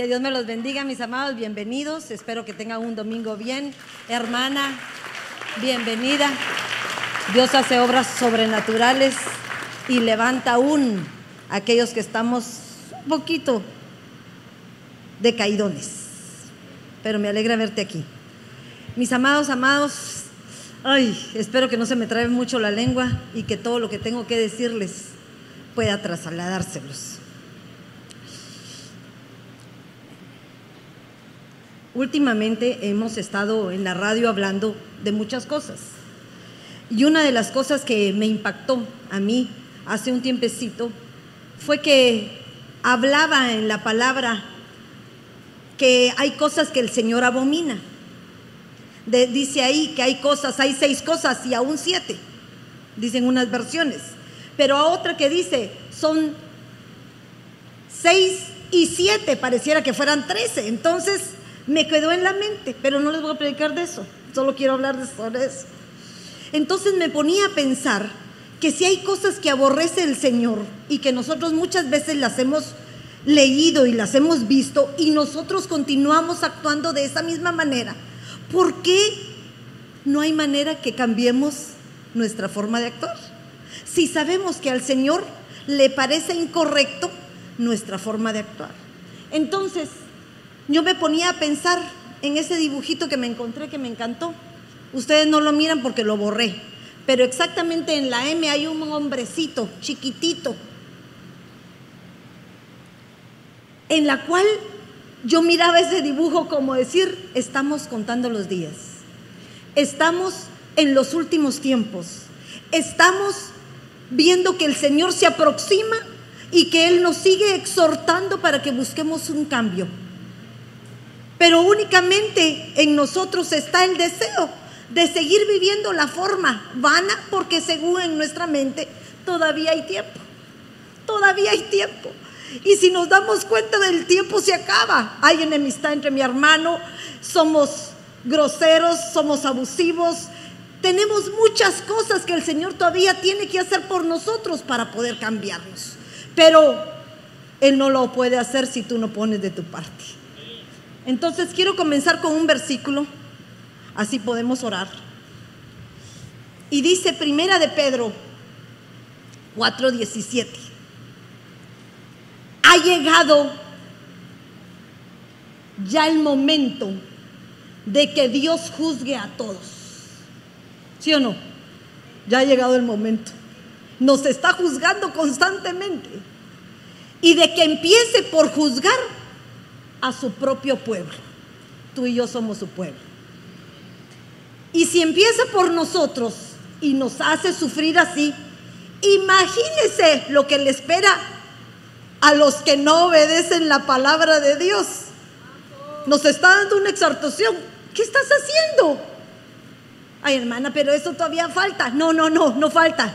Que Dios me los bendiga, mis amados, bienvenidos. Espero que tengan un domingo bien. Hermana, bienvenida. Dios hace obras sobrenaturales y levanta aún a aquellos que estamos un poquito decaídones. Pero me alegra verte aquí. Mis amados, amados, ay, espero que no se me trabe mucho la lengua y que todo lo que tengo que decirles pueda trasladárselos. Últimamente hemos estado en la radio hablando de muchas cosas. Y una de las cosas que me impactó a mí hace un tiempecito fue que hablaba en la palabra que hay cosas que el Señor abomina. dice ahí que hay cosas, hay seis cosas y aún siete, dicen unas versiones. Pero a otra que dice, son seis y siete, pareciera que fueran trece. Entonces, me quedó en la mente, pero no les voy a predicar de eso, solo quiero hablar de eso. Entonces me ponía a pensar que si hay cosas que aborrece el Señor y que nosotros muchas veces las hemos leído y las hemos visto y nosotros continuamos actuando de esa misma manera, ¿por qué no hay manera que cambiemos nuestra forma de actuar? Si sabemos que al Señor le parece incorrecto nuestra forma de actuar. Entonces, yo me ponía a pensar en ese dibujito que me encontré que me encantó. Ustedes no lo miran porque lo borré, pero exactamente en la M hay un hombrecito chiquitito, en la cual yo miraba ese dibujo como decir, estamos contando los días, estamos en los últimos tiempos, estamos viendo que el Señor se aproxima y que Él nos sigue exhortando para que busquemos un cambio. Pero únicamente en nosotros está el deseo de seguir viviendo la forma vana porque según en nuestra mente todavía hay tiempo. Todavía hay tiempo. Y si nos damos cuenta del tiempo se acaba. Hay enemistad entre mi hermano, somos groseros, somos abusivos. Tenemos muchas cosas que el Señor todavía tiene que hacer por nosotros para poder cambiarnos. Pero Él no lo puede hacer si tú no pones de tu parte. Entonces quiero comenzar con un versículo, así podemos orar. Y dice Primera de Pedro 4:17. Ha llegado ya el momento de que Dios juzgue a todos. ¿Sí o no? Ya ha llegado el momento. Nos está juzgando constantemente. Y de que empiece por juzgar a su propio pueblo. Tú y yo somos su pueblo. Y si empieza por nosotros y nos hace sufrir así, imagínese lo que le espera a los que no obedecen la palabra de Dios. Nos está dando una exhortación. ¿Qué estás haciendo? Ay, hermana, pero eso todavía falta. No, no, no, no falta.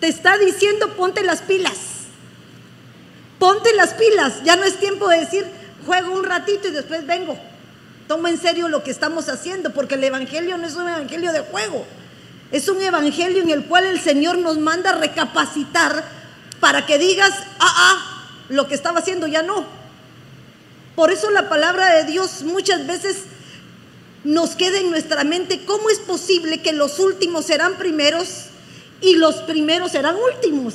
Te está diciendo ponte las pilas. Ponte las pilas. Ya no es tiempo de decir, juego un ratito y después vengo. Toma en serio lo que estamos haciendo, porque el Evangelio no es un Evangelio de juego. Es un Evangelio en el cual el Señor nos manda a recapacitar para que digas, ah, ah, lo que estaba haciendo ya no. Por eso la palabra de Dios muchas veces nos queda en nuestra mente, ¿cómo es posible que los últimos serán primeros y los primeros serán últimos?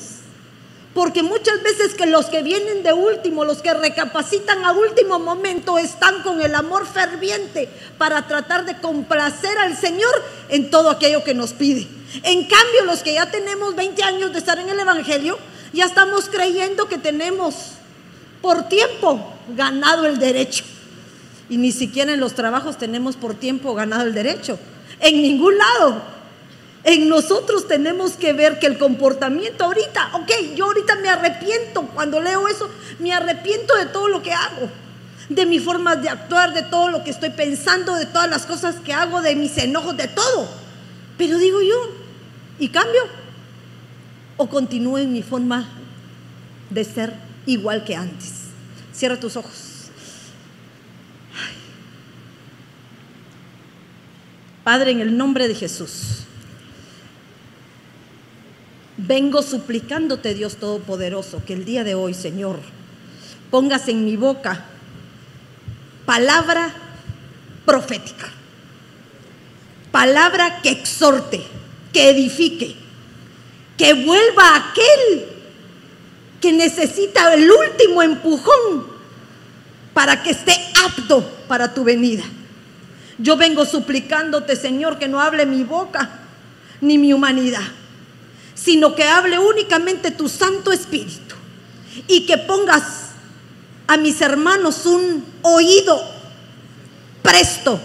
Porque muchas veces que los que vienen de último, los que recapacitan a último momento, están con el amor ferviente para tratar de complacer al Señor en todo aquello que nos pide. En cambio, los que ya tenemos 20 años de estar en el Evangelio, ya estamos creyendo que tenemos por tiempo ganado el derecho. Y ni siquiera en los trabajos tenemos por tiempo ganado el derecho. En ningún lado. En nosotros tenemos que ver que el comportamiento ahorita, ok, yo ahorita me arrepiento cuando leo eso, me arrepiento de todo lo que hago, de mi forma de actuar, de todo lo que estoy pensando, de todas las cosas que hago, de mis enojos, de todo. Pero digo yo, ¿y cambio? ¿O continúo en mi forma de ser igual que antes? Cierra tus ojos. Padre, en el nombre de Jesús. Vengo suplicándote, Dios Todopoderoso, que el día de hoy, Señor, pongas en mi boca palabra profética. Palabra que exhorte, que edifique, que vuelva aquel que necesita el último empujón para que esté apto para tu venida. Yo vengo suplicándote, Señor, que no hable mi boca ni mi humanidad, sino que hable únicamente tu Santo Espíritu y que pongas a mis hermanos un oído presto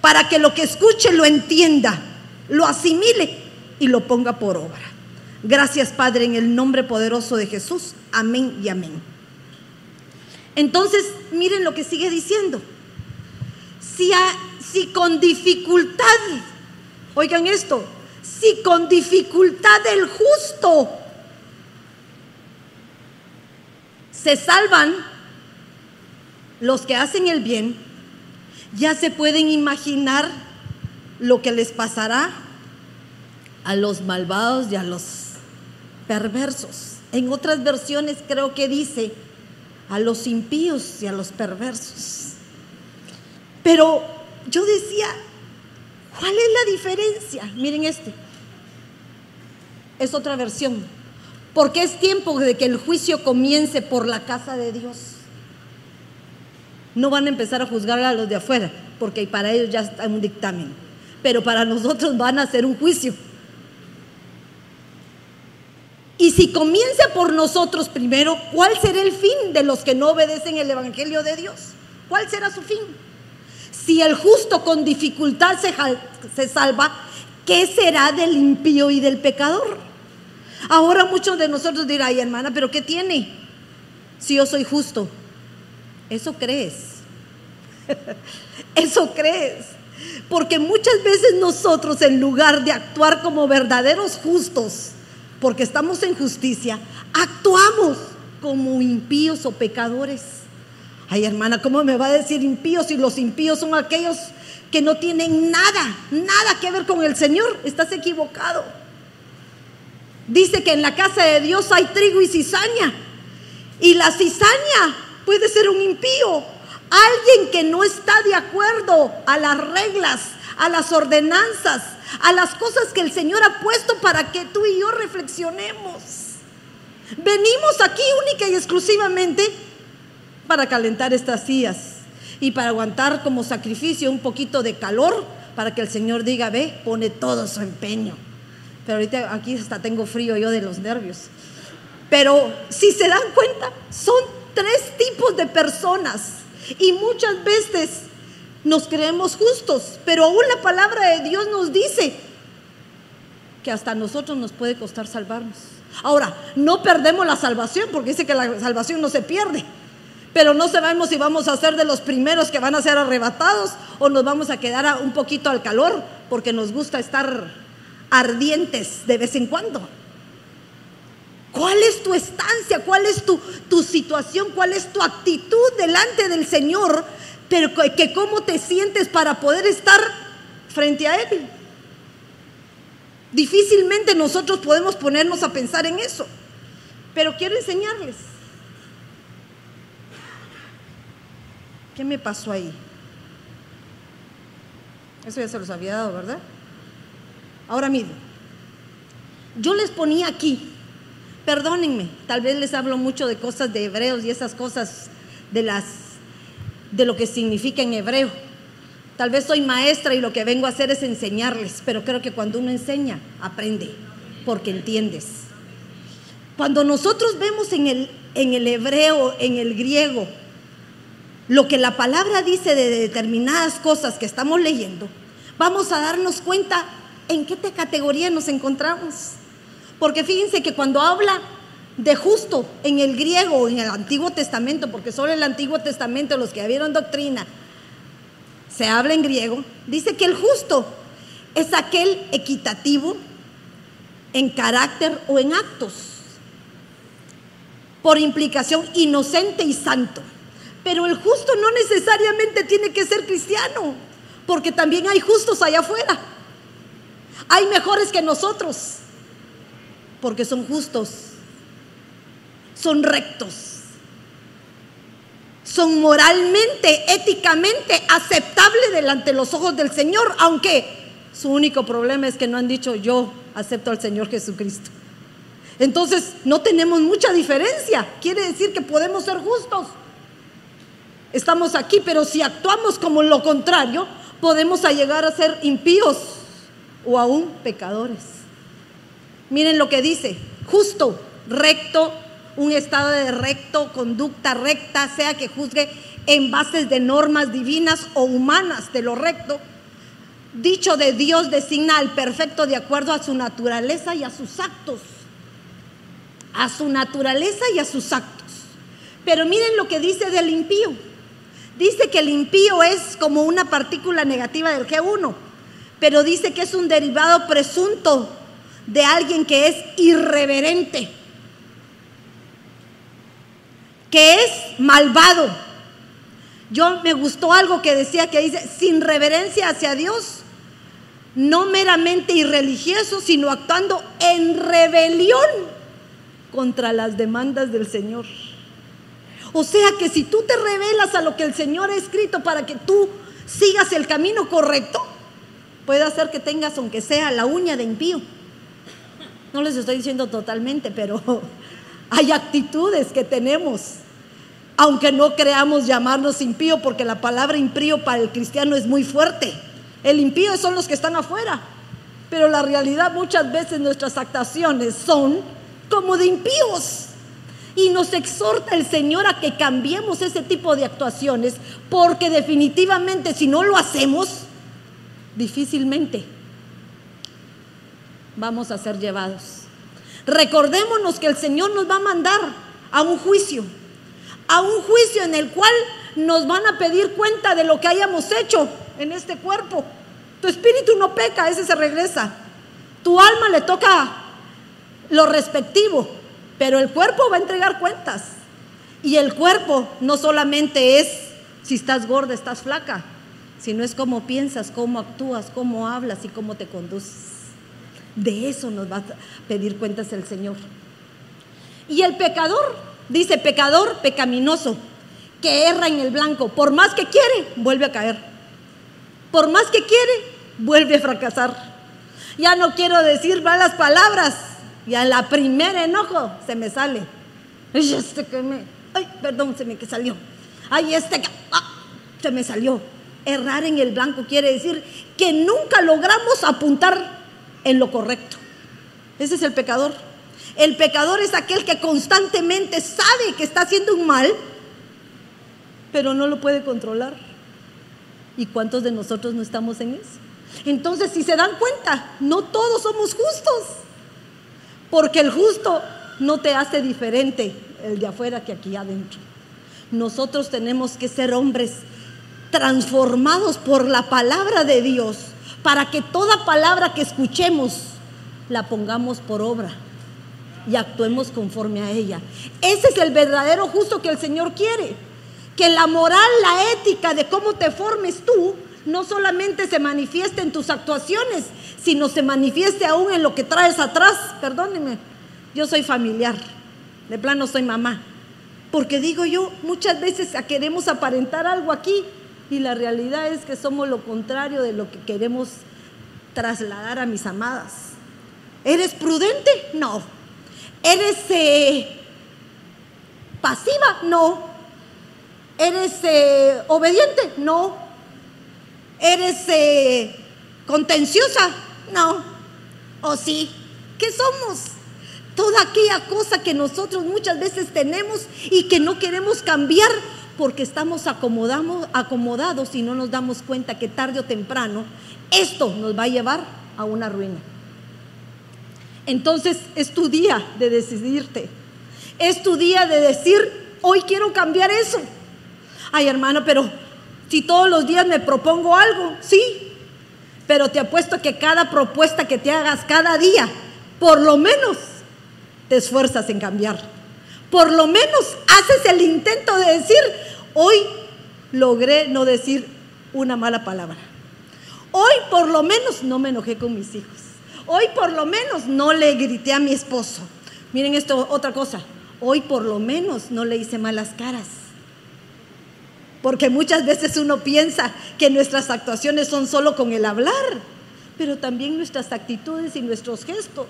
para que lo que escuche lo entienda, lo asimile y lo ponga por obra. Gracias Padre en el nombre poderoso de Jesús. Amén y amén. Entonces, miren lo que sigue diciendo. Si, si con dificultad, oigan esto, si con dificultad el justo se salvan los que hacen el bien, ya se pueden imaginar lo que les pasará a los malvados y a los perversos. En otras versiones creo que dice a los impíos y a los perversos. Pero yo decía, ¿cuál es la diferencia? Miren este. Es otra versión. Porque es tiempo de que el juicio comience por la casa de Dios. No van a empezar a juzgar a los de afuera, porque para ellos ya está un dictamen. Pero para nosotros van a hacer un juicio. Y si comienza por nosotros primero, ¿cuál será el fin de los que no obedecen el Evangelio de Dios? ¿Cuál será su fin? Si el justo con dificultad se, salva, ¿qué será del impío y del pecador? Ahora muchos de nosotros dirán, ay hermana, pero ¿qué tiene? Si yo soy justo. Eso crees. Eso crees. Porque muchas veces nosotros, en lugar de actuar como verdaderos justos, porque estamos en justicia, actuamos como impíos o pecadores. Ay, hermana, ¿cómo me va a decir impíos si los impíos son aquellos que no tienen nada, nada que ver con el Señor? Estás equivocado. Dice que en la casa de Dios hay trigo y cizaña. Y la cizaña puede ser un impío, alguien que no está de acuerdo a las reglas, a las ordenanzas, a las cosas que el Señor ha puesto para que tú y yo reflexionemos. Venimos aquí única y exclusivamente para calentar estas sillas y para aguantar como sacrificio un poquito de calor para que el Señor diga, ve, pone todo su empeño. Pero ahorita aquí hasta tengo frío yo de los nervios. Pero si se dan cuenta, son tres tipos de personas y muchas veces nos creemos justos, pero aún la palabra de Dios nos dice que hasta nosotros nos puede costar salvarnos. Ahora, no perdemos la salvación, porque dice que la salvación no se pierde, pero no sabemos si vamos a ser de los primeros que van a ser arrebatados o nos vamos a quedar un poquito al calor, porque nos gusta estar ardientes de vez en cuando. ¿Cuál es tu estancia? ¿Cuál es tu, tu situación? ¿Cuál es tu actitud delante del Señor pero que cómo te sientes para poder estar frente a Él. Difícilmente nosotros podemos ponernos a pensar en eso, pero quiero enseñarles. ¿Qué me pasó ahí? Eso ya se los había dado, ¿verdad? Ahora miren, yo les ponía aquí, perdónenme, tal vez les hablo mucho de cosas de hebreos y esas cosas de las de lo que significa en hebreo. Tal vez soy maestra y lo que vengo a hacer es enseñarles, pero creo que cuando uno enseña, aprende, porque entiendes. Cuando nosotros vemos en el, en el hebreo, en el griego, lo que la palabra dice de determinadas cosas que estamos leyendo, vamos a darnos cuenta en qué categoría nos encontramos. Porque fíjense que cuando habla de justo en el griego, en el Antiguo Testamento, porque solo el Antiguo Testamento los que vieron doctrina se habla en griego, dice que el justo es aquel equitativo en carácter o en actos, por implicación inocente y santo. Pero el justo no necesariamente tiene que ser cristiano, porque también hay justos allá afuera. Hay mejores que nosotros, porque son justos son rectos, son moralmente, éticamente aceptables delante de los ojos del Señor, aunque su único problema es que no han dicho yo acepto al Señor Jesucristo. Entonces no tenemos mucha diferencia. Quiere decir que podemos ser justos. Estamos aquí, pero si actuamos como lo contrario, podemos llegar a ser impíos o aún pecadores. Miren lo que dice, justo, recto, un estado de recto, conducta recta, sea que juzgue en bases de normas divinas o humanas de lo recto. Dicho de Dios designa al perfecto de acuerdo a su naturaleza y a sus actos. A su naturaleza y a sus actos. Pero miren lo que dice del impío. Dice que el impío es como una partícula negativa del G1, pero dice que es un derivado presunto de alguien que es irreverente, que es malvado. Yo me gustó algo que decía que dice, sin reverencia hacia Dios, no meramente irreligioso, sino actuando en rebelión contra las demandas del Señor. O sea que si tú te revelas a lo que el Señor ha escrito para que tú sigas el camino correcto, puede hacer que tengas, aunque sea la uña de impío. No les estoy diciendo totalmente, pero hay actitudes que tenemos, aunque no creamos llamarnos impío, porque la palabra impío para el cristiano es muy fuerte. El impío son los que están afuera, pero la realidad muchas veces nuestras actuaciones son como de impíos. Y nos exhorta el Señor a que cambiemos ese tipo de actuaciones, porque definitivamente si no lo hacemos, difícilmente vamos a ser llevados. Recordémonos que el Señor nos va a mandar a un juicio, a un juicio en el cual nos van a pedir cuenta de lo que hayamos hecho en este cuerpo. Tu espíritu no peca, ese se regresa. Tu alma le toca lo respectivo, pero el cuerpo va a entregar cuentas. Y el cuerpo no solamente es si estás gorda, estás flaca, sino es cómo piensas, cómo actúas, cómo hablas y cómo te conduces. De eso nos va a pedir cuentas el Señor. Y el pecador, dice pecador pecaminoso, que erra en el blanco, por más que quiere, vuelve a caer. Por más que quiere, vuelve a fracasar. Ya no quiero decir malas palabras, y a la primera enojo se me sale. Ay, este que me, ay, perdón, se me salió. Ay, este que, ah, se me salió. Errar en el blanco quiere decir que nunca logramos apuntar en lo correcto. Ese es el pecador. El pecador es aquel que constantemente sabe que está haciendo un mal, pero no lo puede controlar. ¿Y cuántos de nosotros no estamos en eso? Entonces, si se dan cuenta, no todos somos justos. Porque el justo no te hace diferente el de afuera que aquí adentro. Nosotros tenemos que ser hombres transformados por la palabra de Dios para que toda palabra que escuchemos la pongamos por obra y actuemos conforme a ella. Ese es el verdadero justo que el Señor quiere. Que la moral, la ética de cómo te formes tú, no solamente se manifieste en tus actuaciones, sino se manifieste aún en lo que traes atrás. Perdónenme, yo soy familiar, de plano soy mamá. Porque digo yo, muchas veces queremos aparentar algo aquí y la realidad es que somos lo contrario de lo que queremos trasladar a mis amadas. ¿Eres prudente? No. ¿Eres eh, pasiva? No. ¿Eres eh, obediente? No. ¿Eres eh, contenciosa? No. ¿O sí? ¿Qué somos? Toda aquella cosa que nosotros muchas veces tenemos y que no queremos cambiar porque estamos acomodados y no nos damos cuenta que tarde o temprano esto nos va a llevar a una ruina. Entonces es tu día de decidirte. Es tu día de decir, hoy quiero cambiar eso. Ay hermano, pero si todos los días me propongo algo, sí, pero te apuesto que cada propuesta que te hagas cada día, por lo menos te esfuerzas en cambiar. Por lo menos haces el intento de decir, hoy logré no decir una mala palabra. Hoy por lo menos no me enojé con mis hijos. Hoy por lo menos no le grité a mi esposo. Miren esto, otra cosa. Hoy por lo menos no le hice malas caras. Porque muchas veces uno piensa que nuestras actuaciones son solo con el hablar, pero también nuestras actitudes y nuestros gestos.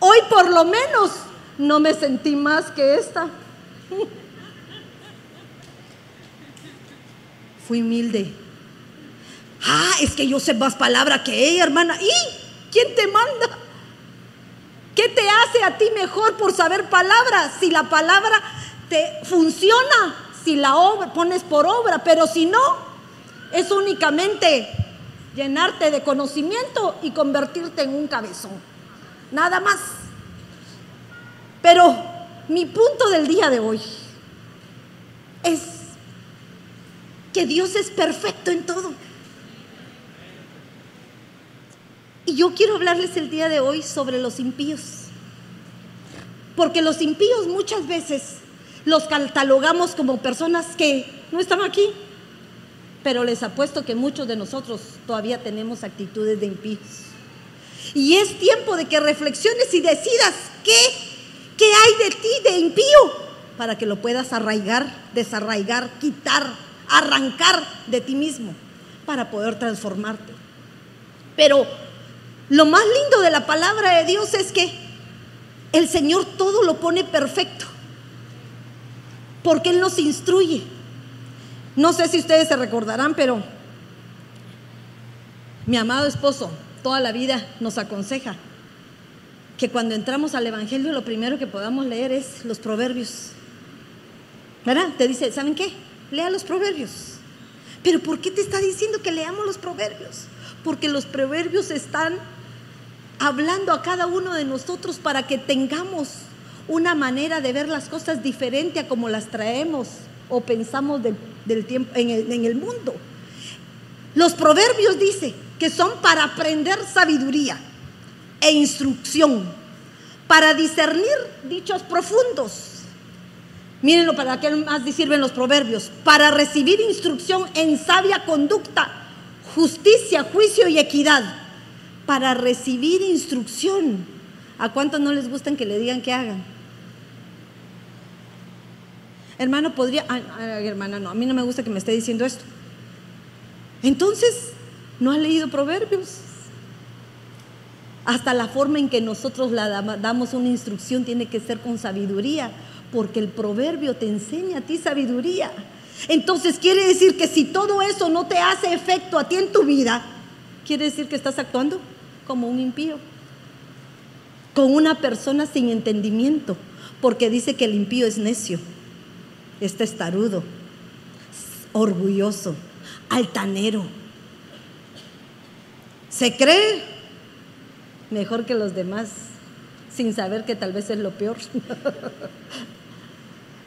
Hoy por lo menos no me sentí más que esta. Fui humilde. Ah, es que yo sé más palabra que ella, hermana. ¿Y quién te manda? ¿Qué te hace a ti mejor por saber palabras? Si la palabra te funciona, si la obra, pones por obra, pero si no, es únicamente llenarte de conocimiento y convertirte en un cabezón. Nada más. Pero mi punto del día de hoy es que Dios es perfecto en todo. Y yo quiero hablarles el día de hoy sobre los impíos. Porque los impíos muchas veces los catalogamos como personas que no están aquí. Pero les apuesto que muchos de nosotros todavía tenemos actitudes de impíos. Y es tiempo de que reflexiones y decidas qué, qué hay de ti de impío para que lo puedas arraigar, desarraigar, quitar, arrancar de ti mismo para poder transformarte. Pero lo más lindo de la palabra de Dios es que el Señor todo lo pone perfecto, porque Él nos instruye. No sé si ustedes se recordarán, pero mi amado esposo toda la vida nos aconseja que cuando entramos al Evangelio lo primero que podamos leer es los proverbios. ¿Verdad? Te dice, ¿saben qué? Lea los proverbios. Pero ¿por qué te está diciendo que leamos los proverbios? Porque los proverbios están hablando a cada uno de nosotros para que tengamos una manera de ver las cosas diferente a como las traemos o pensamos del, tiempo en el, en el mundo. Los proverbios dice que son para aprender sabiduría e instrucción, para discernir dichos profundos. Mírenlo para qué más sirven los proverbios, para recibir instrucción en sabia conducta, justicia, juicio y equidad para recibir instrucción. ¿A cuántos no les gustan que le digan que hagan? Hermano, podría, hermana, no, a mí no me gusta que me esté diciendo esto. Entonces, ¿no ha leído proverbios? Hasta la forma en que nosotros la damos una instrucción tiene que ser con sabiduría, porque el proverbio te enseña a ti sabiduría. Entonces quiere decir que si todo eso no te hace efecto a ti en tu vida, quiere decir que estás actuando como un impío, con una persona sin entendimiento, porque dice que el impío es necio, es testarudo, orgulloso, altanero. Se cree mejor que los demás, sin saber que tal vez es lo peor.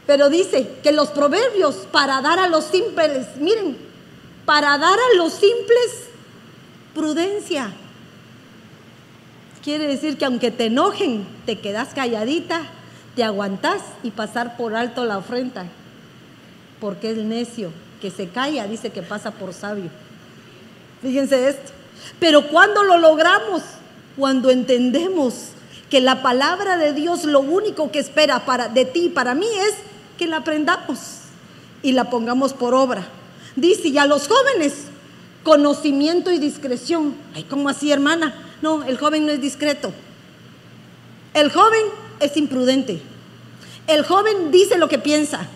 Pero dice que los proverbios para dar a los simples, miren, para dar a los simples prudencia, Quiere decir que aunque te enojen, te quedas calladita, te aguantas y pasar por alto la ofrenda. Porque el necio que se calla dice que pasa por sabio. Fíjense esto. Pero cuando lo logramos, cuando entendemos que la palabra de Dios lo único que espera para, de ti y para mí es que la aprendamos y la pongamos por obra. Dice, y a los jóvenes, conocimiento y discreción. Ay, ¿cómo así, hermana? No, el joven no es discreto. El joven es imprudente. El joven dice lo que piensa.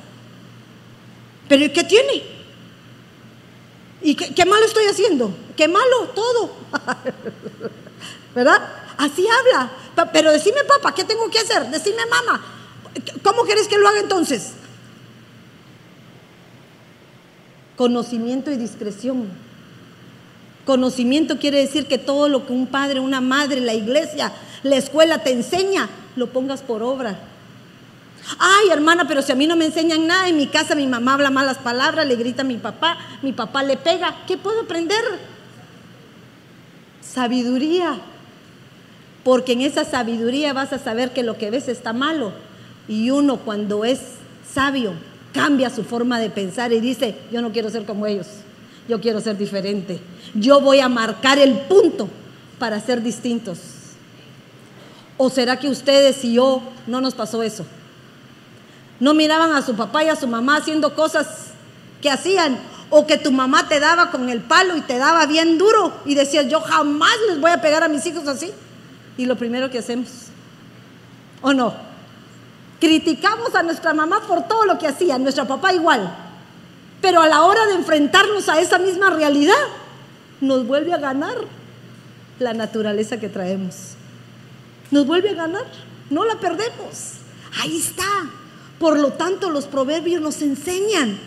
Pero ¿qué tiene? ¿Y qué, malo estoy haciendo? ¿Qué malo? Todo. ¿Verdad? Así habla. Pero decime, papá, ¿qué tengo que hacer? Decime, mamá. ¿Cómo quieres que lo haga entonces? Conocimiento y discreción. Conocimiento quiere decir que todo lo que un padre, una madre, la iglesia, la escuela te enseña, lo pongas por obra. Ay, hermana, pero si a mí no me enseñan nada, en mi casa mi mamá habla malas palabras, le grita a mi papá, mi papá le pega, ¿qué puedo aprender? Sabiduría. Porque en esa sabiduría vas a saber que lo que ves está malo. Y uno cuando es sabio cambia su forma de pensar y dice, yo no quiero ser como ellos yo quiero ser diferente. Yo voy a marcar el punto para ser distintos. ¿O será que ustedes y yo no nos pasó eso? No miraban a su papá y a su mamá haciendo cosas que hacían o que tu mamá te daba con el palo y te daba bien duro y decías, yo jamás les voy a pegar a mis hijos así. Y lo primero que hacemos, ¿o no? Criticamos a nuestra mamá por todo lo que hacía, nuestra papá igual. Pero a la hora de enfrentarnos a esa misma realidad, nos vuelve a ganar la naturaleza que traemos. Nos vuelve a ganar, no la perdemos. Ahí está. Por lo tanto, los proverbios nos enseñan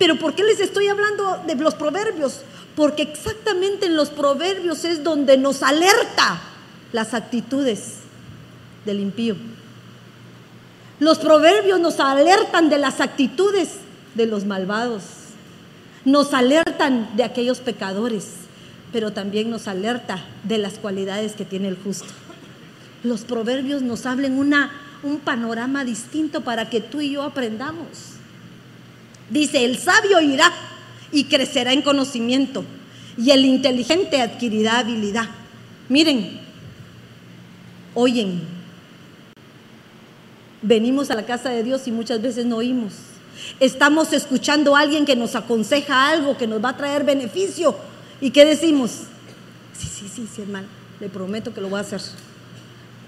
pero ¿por qué les estoy hablando de los proverbios? Porque exactamente en los proverbios es donde nos alerta las actitudes del impío. Los proverbios nos alertan de las actitudes de los malvados. Nos alertan de aquellos pecadores, pero también nos alerta de las cualidades que tiene el justo. Los proverbios nos hablan una, un panorama distinto para que tú y yo aprendamos. Dice, el sabio irá y crecerá en conocimiento y el inteligente adquirirá habilidad. Miren, oyen, venimos a la casa de Dios y muchas veces no oímos. Estamos escuchando a alguien que nos aconseja algo que nos va a traer beneficio. ¿Y qué decimos? Sí, sí, sí, sí, hermano, le prometo que lo voy a hacer.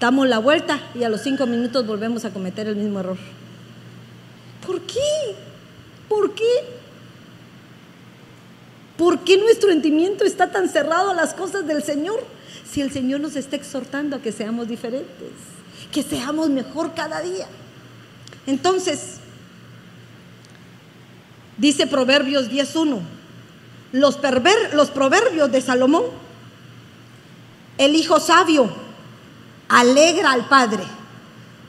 Damos la vuelta y a los cinco minutos volvemos a cometer el mismo error. ¿Por qué? ¿Por qué? ¿Por qué nuestro entendimiento está tan cerrado a las cosas del Señor? Si el Señor nos está exhortando a que seamos diferentes, que seamos mejor cada día. Entonces, dice Proverbios 10.1, los, los proverbios de Salomón, el hijo sabio alegra al padre,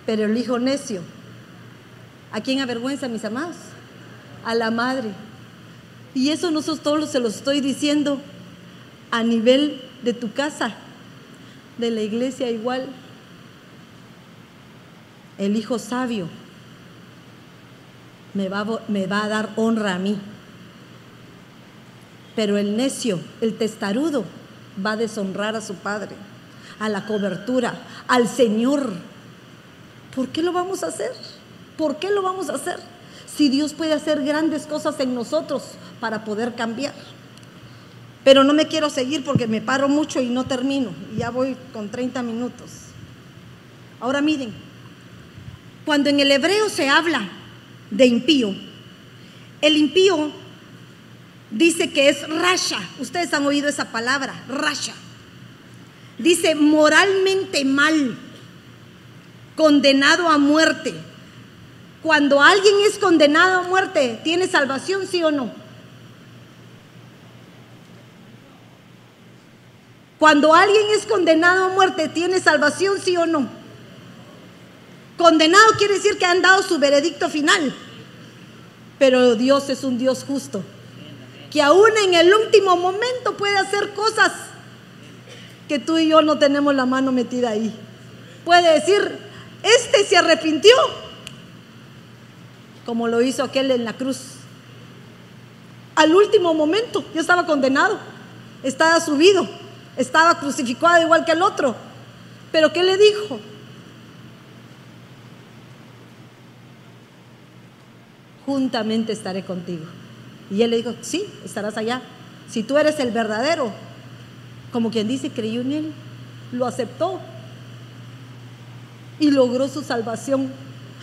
pero el hijo necio, ¿a quién avergüenza, mis amados? a la madre. Y eso no todos se lo estoy diciendo a nivel de tu casa, de la iglesia igual. El hijo sabio me va, me va a dar honra a mí. Pero el necio, el testarudo, va a deshonrar a su padre, a la cobertura, al Señor. ¿Por qué lo vamos a hacer? ¿Por qué lo vamos a hacer? si Dios puede hacer grandes cosas en nosotros para poder cambiar. Pero no me quiero seguir porque me paro mucho y no termino. Ya voy con 30 minutos. Ahora miren, cuando en el hebreo se habla de impío, el impío dice que es rasha. Ustedes han oído esa palabra, rasha. Dice moralmente mal, condenado a muerte cuando alguien es condenado a muerte, ¿tiene salvación, sí o no? Cuando alguien es condenado a muerte, ¿tiene salvación, sí o no? Condenado quiere decir que han dado su veredicto final. Pero Dios es un Dios justo, que aún en el último momento puede hacer cosas que tú y yo no tenemos la mano metida ahí. Puede decir, este se arrepintió, como lo hizo aquel en la cruz. Al último momento, yo estaba condenado, estaba subido, estaba crucificado igual que el otro. Pero ¿qué le dijo? Juntamente estaré contigo. Y él le dijo, sí, estarás allá. Si tú eres el verdadero, como quien dice, creyó en él, lo aceptó y logró su salvación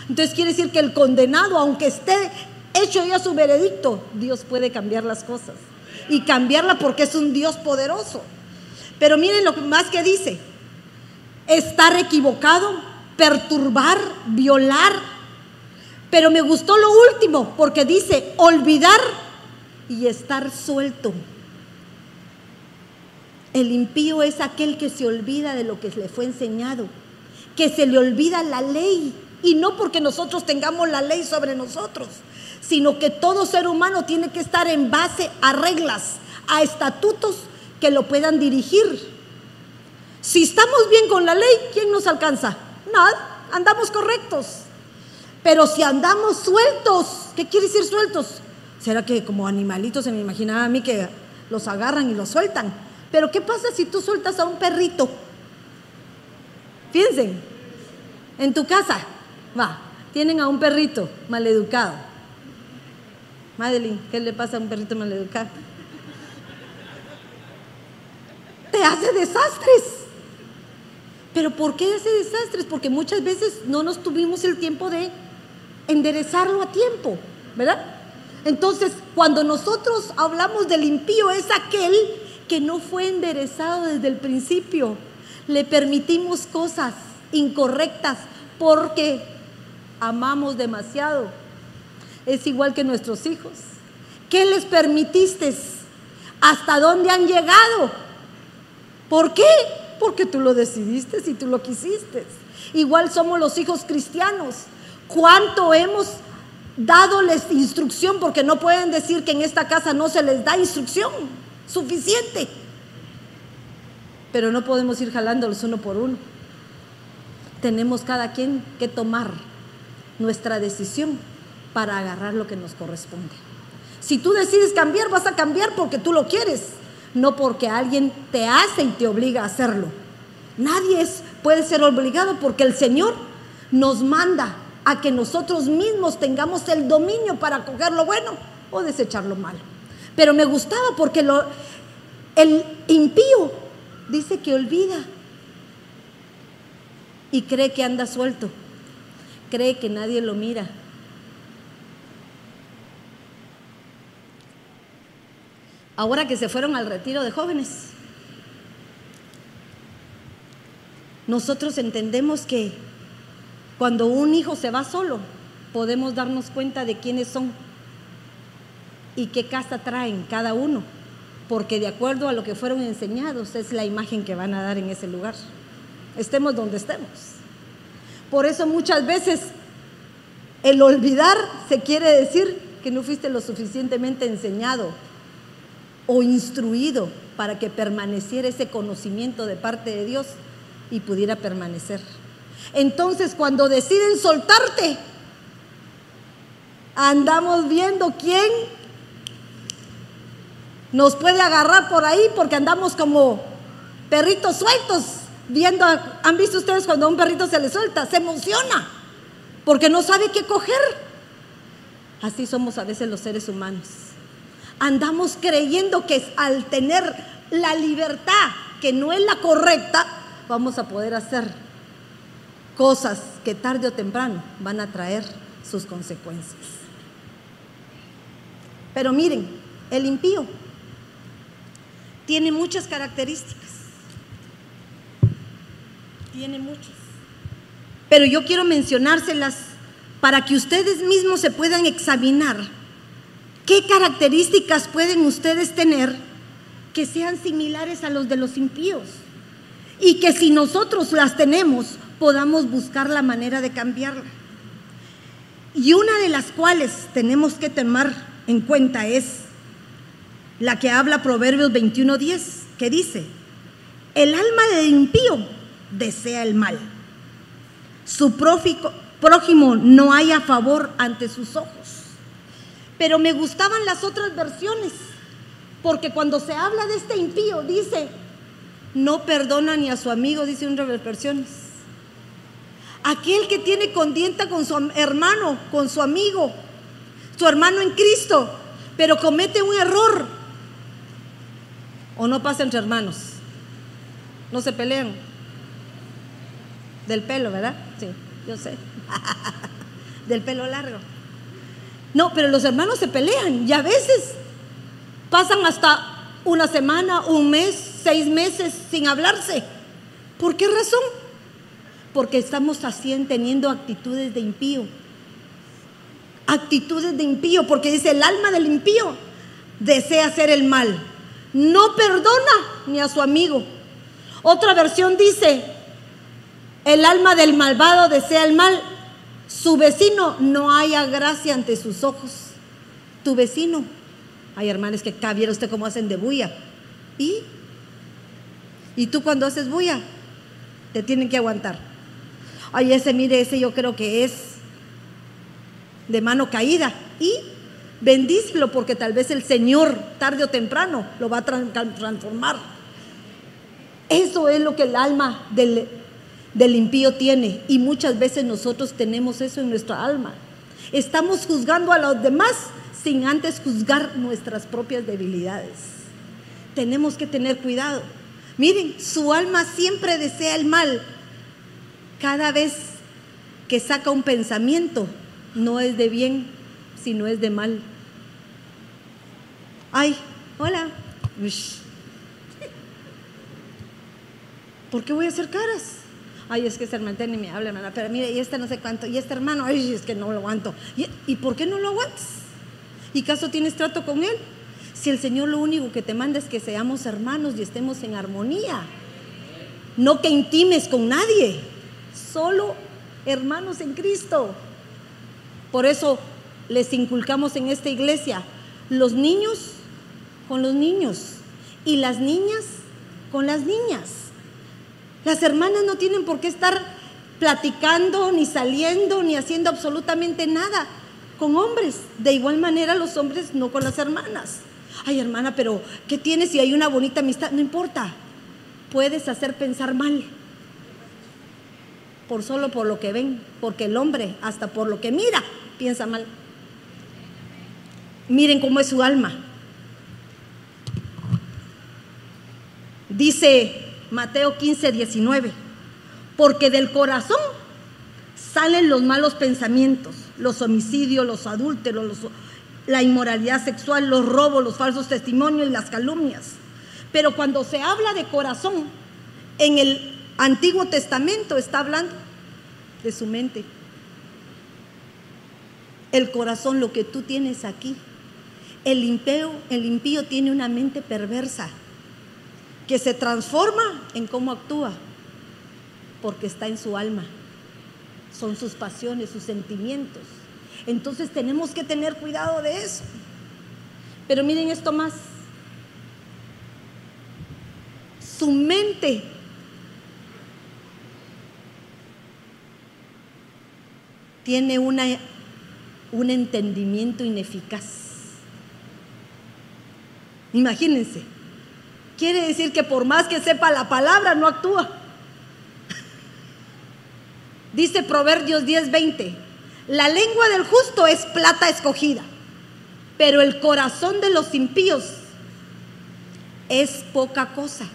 entonces quiere decir que el condenado, aunque esté hecho ya su veredicto, Dios puede cambiar las cosas. Y cambiarla porque es un Dios poderoso. Pero miren lo más que dice. Estar equivocado, perturbar, violar. Pero me gustó lo último porque dice olvidar y estar suelto. El impío es aquel que se olvida de lo que le fue enseñado, que se le olvida la ley y no porque nosotros tengamos la ley sobre nosotros, sino que todo ser humano tiene que estar en base a reglas, a estatutos que lo puedan dirigir. Si estamos bien con la ley, ¿quién nos alcanza? Nada, andamos correctos. Pero si andamos sueltos, ¿qué quiere decir sueltos? ¿Será que como animalitos se me imaginaba a mí que los agarran y los sueltan? Pero ¿qué pasa si tú sueltas a un perrito? Fíjense, en tu casa, Va, tienen a un perrito maleducado. Madeline, ¿qué le pasa a un perrito maleducado? Te hace desastres. ¿Pero por qué hace desastres? Porque muchas veces no nos tuvimos el tiempo de enderezarlo a tiempo, ¿verdad? Entonces, cuando nosotros hablamos del impío, es aquel que no fue enderezado desde el principio. Le permitimos cosas incorrectas porque amamos demasiado. Es igual que nuestros hijos. ¿Qué les permitiste? ¿Hasta dónde han llegado? ¿Por qué? Porque tú lo decidiste y tú lo quisiste. Igual somos los hijos cristianos. ¿Cuánto hemos dadoles instrucción? Porque no pueden decir que en esta casa no se les da instrucción suficiente. Pero no podemos ir jalándolos uno por uno. Tenemos cada quien que tomar nuestra decisión para agarrar lo que nos corresponde. Si tú decides cambiar, vas a cambiar porque tú lo quieres, no porque alguien te hace y te obliga a hacerlo. Nadie es, puede ser obligado porque el Señor nos manda a que nosotros mismos tengamos el dominio para coger lo bueno o desechar lo malo. Pero me gustaba porque lo, el impío dice que olvida y cree que anda suelto, cree que nadie lo mira. Ahora que se fueron al retiro de jóvenes, nosotros entendemos que cuando un hijo se va solo, podemos darnos cuenta de quiénes son y qué casa traen cada uno, porque de acuerdo a lo que fueron enseñados es la imagen que van a dar en ese lugar, estemos donde estemos. Por eso muchas veces el olvidar se quiere decir que no fuiste lo suficientemente enseñado o instruido para que permaneciera ese conocimiento de parte de Dios y pudiera permanecer. Entonces cuando deciden soltarte, andamos viendo quién nos puede agarrar por ahí porque andamos como perritos sueltos, viendo, han visto ustedes cuando a un perrito se le suelta, se emociona porque no sabe qué coger. Así somos a veces los seres humanos. Andamos creyendo que al tener la libertad, que no es la correcta, vamos a poder hacer cosas que tarde o temprano van a traer sus consecuencias. Pero miren, el impío tiene muchas características. Tiene muchas. Pero yo quiero mencionárselas para que ustedes mismos se puedan examinar qué características pueden ustedes tener que sean similares a los de los impíos. Y que si nosotros las tenemos, podamos buscar la manera de cambiarla. Y una de las cuales tenemos que tomar en cuenta es la que habla Proverbios 21:10, que dice, el alma del impío desea el mal, su prójimo no hay a favor ante sus ojos. Pero me gustaban las otras versiones, porque cuando se habla de este impío, dice, no perdona ni a su amigo, dice una de las versiones. Aquel que tiene condienta con su hermano, con su amigo, su hermano en Cristo, pero comete un error, ¿O no pasa entre hermanos? No se pelean. Del pelo, ¿verdad? Sí, yo sé. Del pelo largo. No, pero los hermanos se pelean y a veces pasan hasta una semana, un mes, seis meses sin hablarse. ¿Por qué razón? Porque estamos así teniendo actitudes de impío. Actitudes de impío, porque dice el alma del impío desea hacer el mal no perdona ni a su amigo. Otra versión dice, el alma del malvado desea el mal, su vecino no haya gracia ante sus ojos. Tu vecino, hay hermanos que acá viera usted cómo hacen de bulla. ¿Y? ¿Y tú cuando haces bulla? Te tienen que aguantar. Ay, ese, mire, ese yo creo que es de mano caída. ¿Y? Bendícelo porque tal vez el Señor tarde o temprano lo va a transformar. Eso es lo que el alma del, del impío tiene y muchas veces nosotros tenemos eso en nuestra alma. Estamos juzgando a los demás sin antes juzgar nuestras propias debilidades. Tenemos que tener cuidado. Miren, su alma siempre desea el mal. Cada vez que saca un pensamiento, no es de bien, sino es de mal. Ay, hola. ¿Por qué voy a hacer caras? Ay, es que ese hermano ni me habla, hermana, pero mire, y este no sé cuánto, y este hermano, ay, es que no lo aguanto. ¿Y, ¿Y por qué no lo aguantas? ¿Y caso tienes trato con él? Si el Señor lo único que te manda es que seamos hermanos y estemos en armonía, no que intimes con nadie, solo hermanos en Cristo. Por eso les inculcamos en esta iglesia los niños con los niños y las niñas con las niñas. Las hermanas no tienen por qué estar platicando, ni saliendo, ni haciendo absolutamente nada con hombres. De igual manera los hombres no con las hermanas. Ay, hermana, pero ¿qué tienes si hay una bonita amistad? No importa. Puedes hacer pensar mal. Por solo por lo que ven. Porque el hombre, hasta por lo que mira, piensa mal. Miren cómo es su alma. Dice Mateo 15, 19. Porque del corazón salen los malos pensamientos, los homicidios, los adúlteros, la inmoralidad sexual, los robos, los falsos testimonios y las calumnias. Pero cuando se habla de corazón, en el Antiguo Testamento está hablando de su mente. El corazón, lo que tú tienes aquí. El impío, el impío tiene una mente perversa que se transforma en cómo actúa, porque está en su alma, son sus pasiones, sus sentimientos. Entonces tenemos que tener cuidado de eso. Pero miren esto más, su mente tiene una, un entendimiento ineficaz. Imagínense, quiere decir que por más que sepa la palabra, no actúa. Dice Proverbios 10:20, la lengua del justo es plata escogida, pero el corazón de los impíos es poca cosa.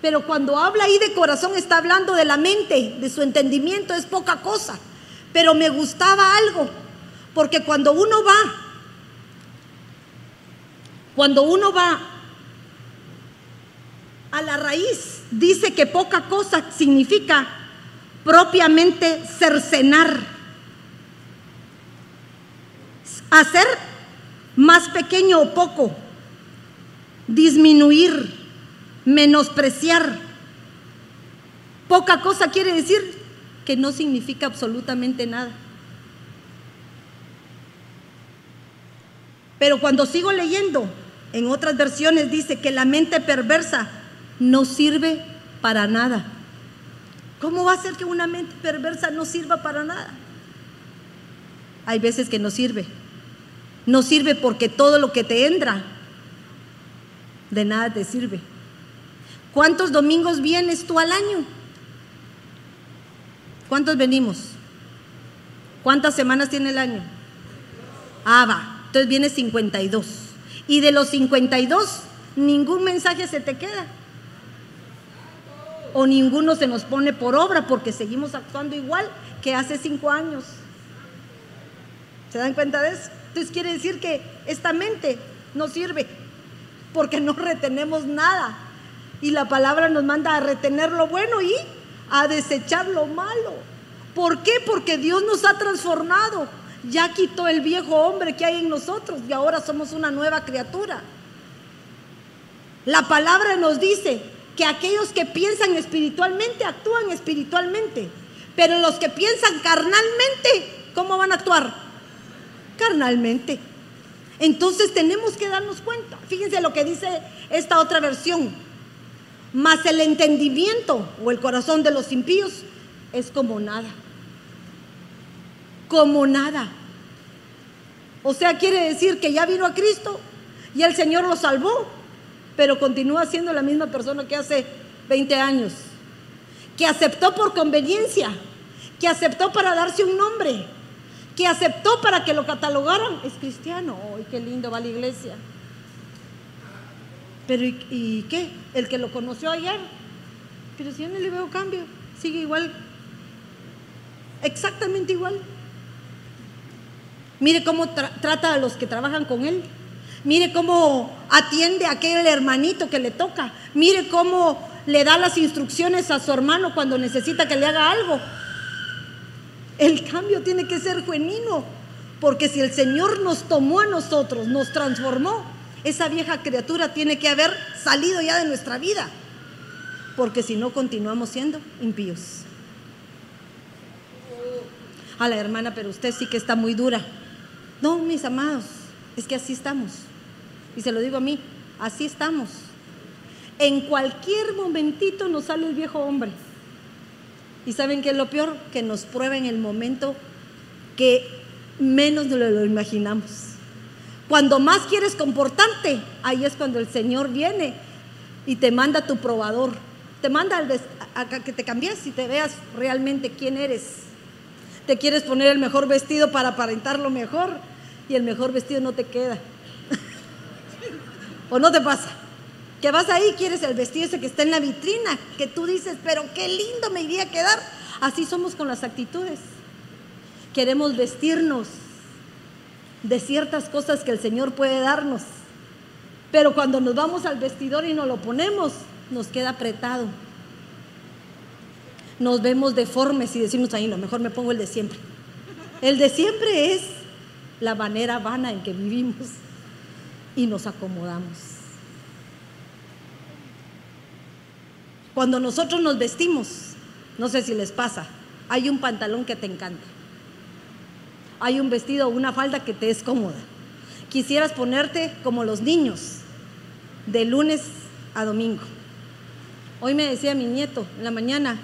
Pero cuando habla ahí de corazón está hablando de la mente, de su entendimiento, es poca cosa. Pero me gustaba algo, porque cuando uno va, cuando uno va a la raíz, dice que poca cosa significa propiamente cercenar, hacer más pequeño o poco, disminuir, menospreciar. Poca cosa quiere decir que no significa absolutamente nada. Pero cuando sigo leyendo, en otras versiones dice que la mente perversa no sirve para nada. ¿Cómo va a ser que una mente perversa no sirva para nada? Hay veces que no sirve. No sirve porque todo lo que te entra, de nada te sirve. ¿Cuántos domingos vienes tú al año? ¿Cuántos venimos? ¿Cuántas semanas tiene el año? Ah, va. Entonces viene 52. Y de los 52, ningún mensaje se te queda. O ninguno se nos pone por obra porque seguimos actuando igual que hace cinco años. ¿Se dan cuenta de eso? Entonces quiere decir que esta mente no sirve porque no retenemos nada. Y la palabra nos manda a retener lo bueno y a desechar lo malo. ¿Por qué? Porque Dios nos ha transformado. Ya quitó el viejo hombre que hay en nosotros y ahora somos una nueva criatura. La palabra nos dice que aquellos que piensan espiritualmente actúan espiritualmente, pero los que piensan carnalmente, ¿cómo van a actuar? Carnalmente. Entonces tenemos que darnos cuenta. Fíjense lo que dice esta otra versión. Mas el entendimiento o el corazón de los impíos es como nada. Como nada. O sea, quiere decir que ya vino a Cristo y el Señor lo salvó, pero continúa siendo la misma persona que hace 20 años. Que aceptó por conveniencia, que aceptó para darse un nombre, que aceptó para que lo catalogaran, es cristiano. ¡Ay, qué lindo va la iglesia! Pero ¿y, qué? El que lo conoció ayer, pero si no le veo cambio, sigue igual, exactamente igual. Mire cómo trata a los que trabajan con él. Mire cómo atiende a aquel hermanito que le toca. Mire cómo le da las instrucciones a su hermano cuando necesita que le haga algo. El cambio tiene que ser genuino, porque si el Señor nos tomó a nosotros, nos transformó, esa vieja criatura tiene que haber salido ya de nuestra vida, porque si no continuamos siendo impíos. A la hermana, pero usted sí que está muy dura. No, mis amados, es que así estamos. Y se lo digo a mí, así estamos. En cualquier momentito nos sale el viejo hombre. Y saben qué es lo peor? Que nos prueba en el momento que menos lo imaginamos. Cuando más quieres comportarte, ahí es cuando el Señor viene y te manda tu probador. Te manda a que te cambies y te veas realmente quién eres. Te quieres poner el mejor vestido para aparentarlo mejor y el mejor vestido no te queda. ¿O no te pasa? Que vas ahí, quieres el vestido ese que está en la vitrina, que tú dices, pero qué lindo me iría a quedar. Así somos con las actitudes. Queremos vestirnos de ciertas cosas que el Señor puede darnos. Pero cuando nos vamos al vestidor y nos lo ponemos, nos queda apretado. Nos vemos deformes y decimos, ahí no, mejor me pongo el de siempre. El de siempre es la manera vana en que vivimos y nos acomodamos. Cuando nosotros nos vestimos, no sé si les pasa, hay un pantalón que te encanta. Hay un vestido o una falda que te es cómoda. Quisieras ponerte como los niños, de lunes a domingo. Hoy me decía mi nieto en la mañana,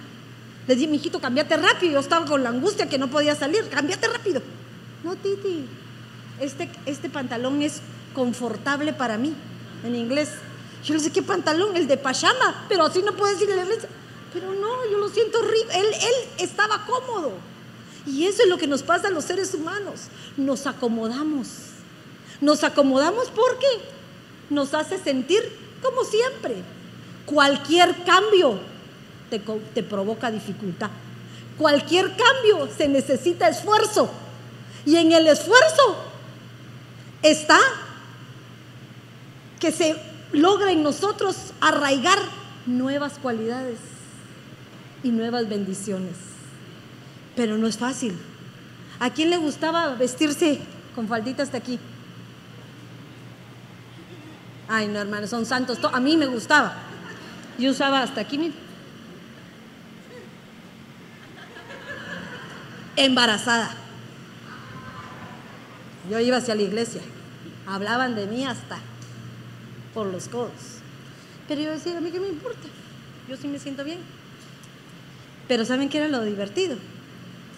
le dije, mijito, cambiate rápido. Yo estaba con la angustia que no podía salir, cambiate rápido. No, Titi, este, este pantalón es confortable para mí, en inglés. Yo le dije, ¿qué pantalón? El de pachama, pero así no puedo decirle Pero no, yo lo siento horrible. Él, él estaba cómodo. Y eso es lo que nos pasa a los seres humanos. Nos acomodamos. Nos acomodamos porque nos hace sentir como siempre. Cualquier cambio te, te provoca dificultad. Cualquier cambio se necesita esfuerzo. Y en el esfuerzo está que se logra en nosotros arraigar nuevas cualidades y nuevas bendiciones. Pero no es fácil. ¿A quién le gustaba vestirse con faldita hasta aquí? Ay, no, hermano, son santos. A mí me gustaba. Yo usaba hasta aquí, mira. Embarazada. Yo iba hacia la iglesia. Hablaban de mí hasta por los codos. Pero yo decía, a mí qué me importa, yo sí me siento bien. Pero ¿saben qué era lo divertido?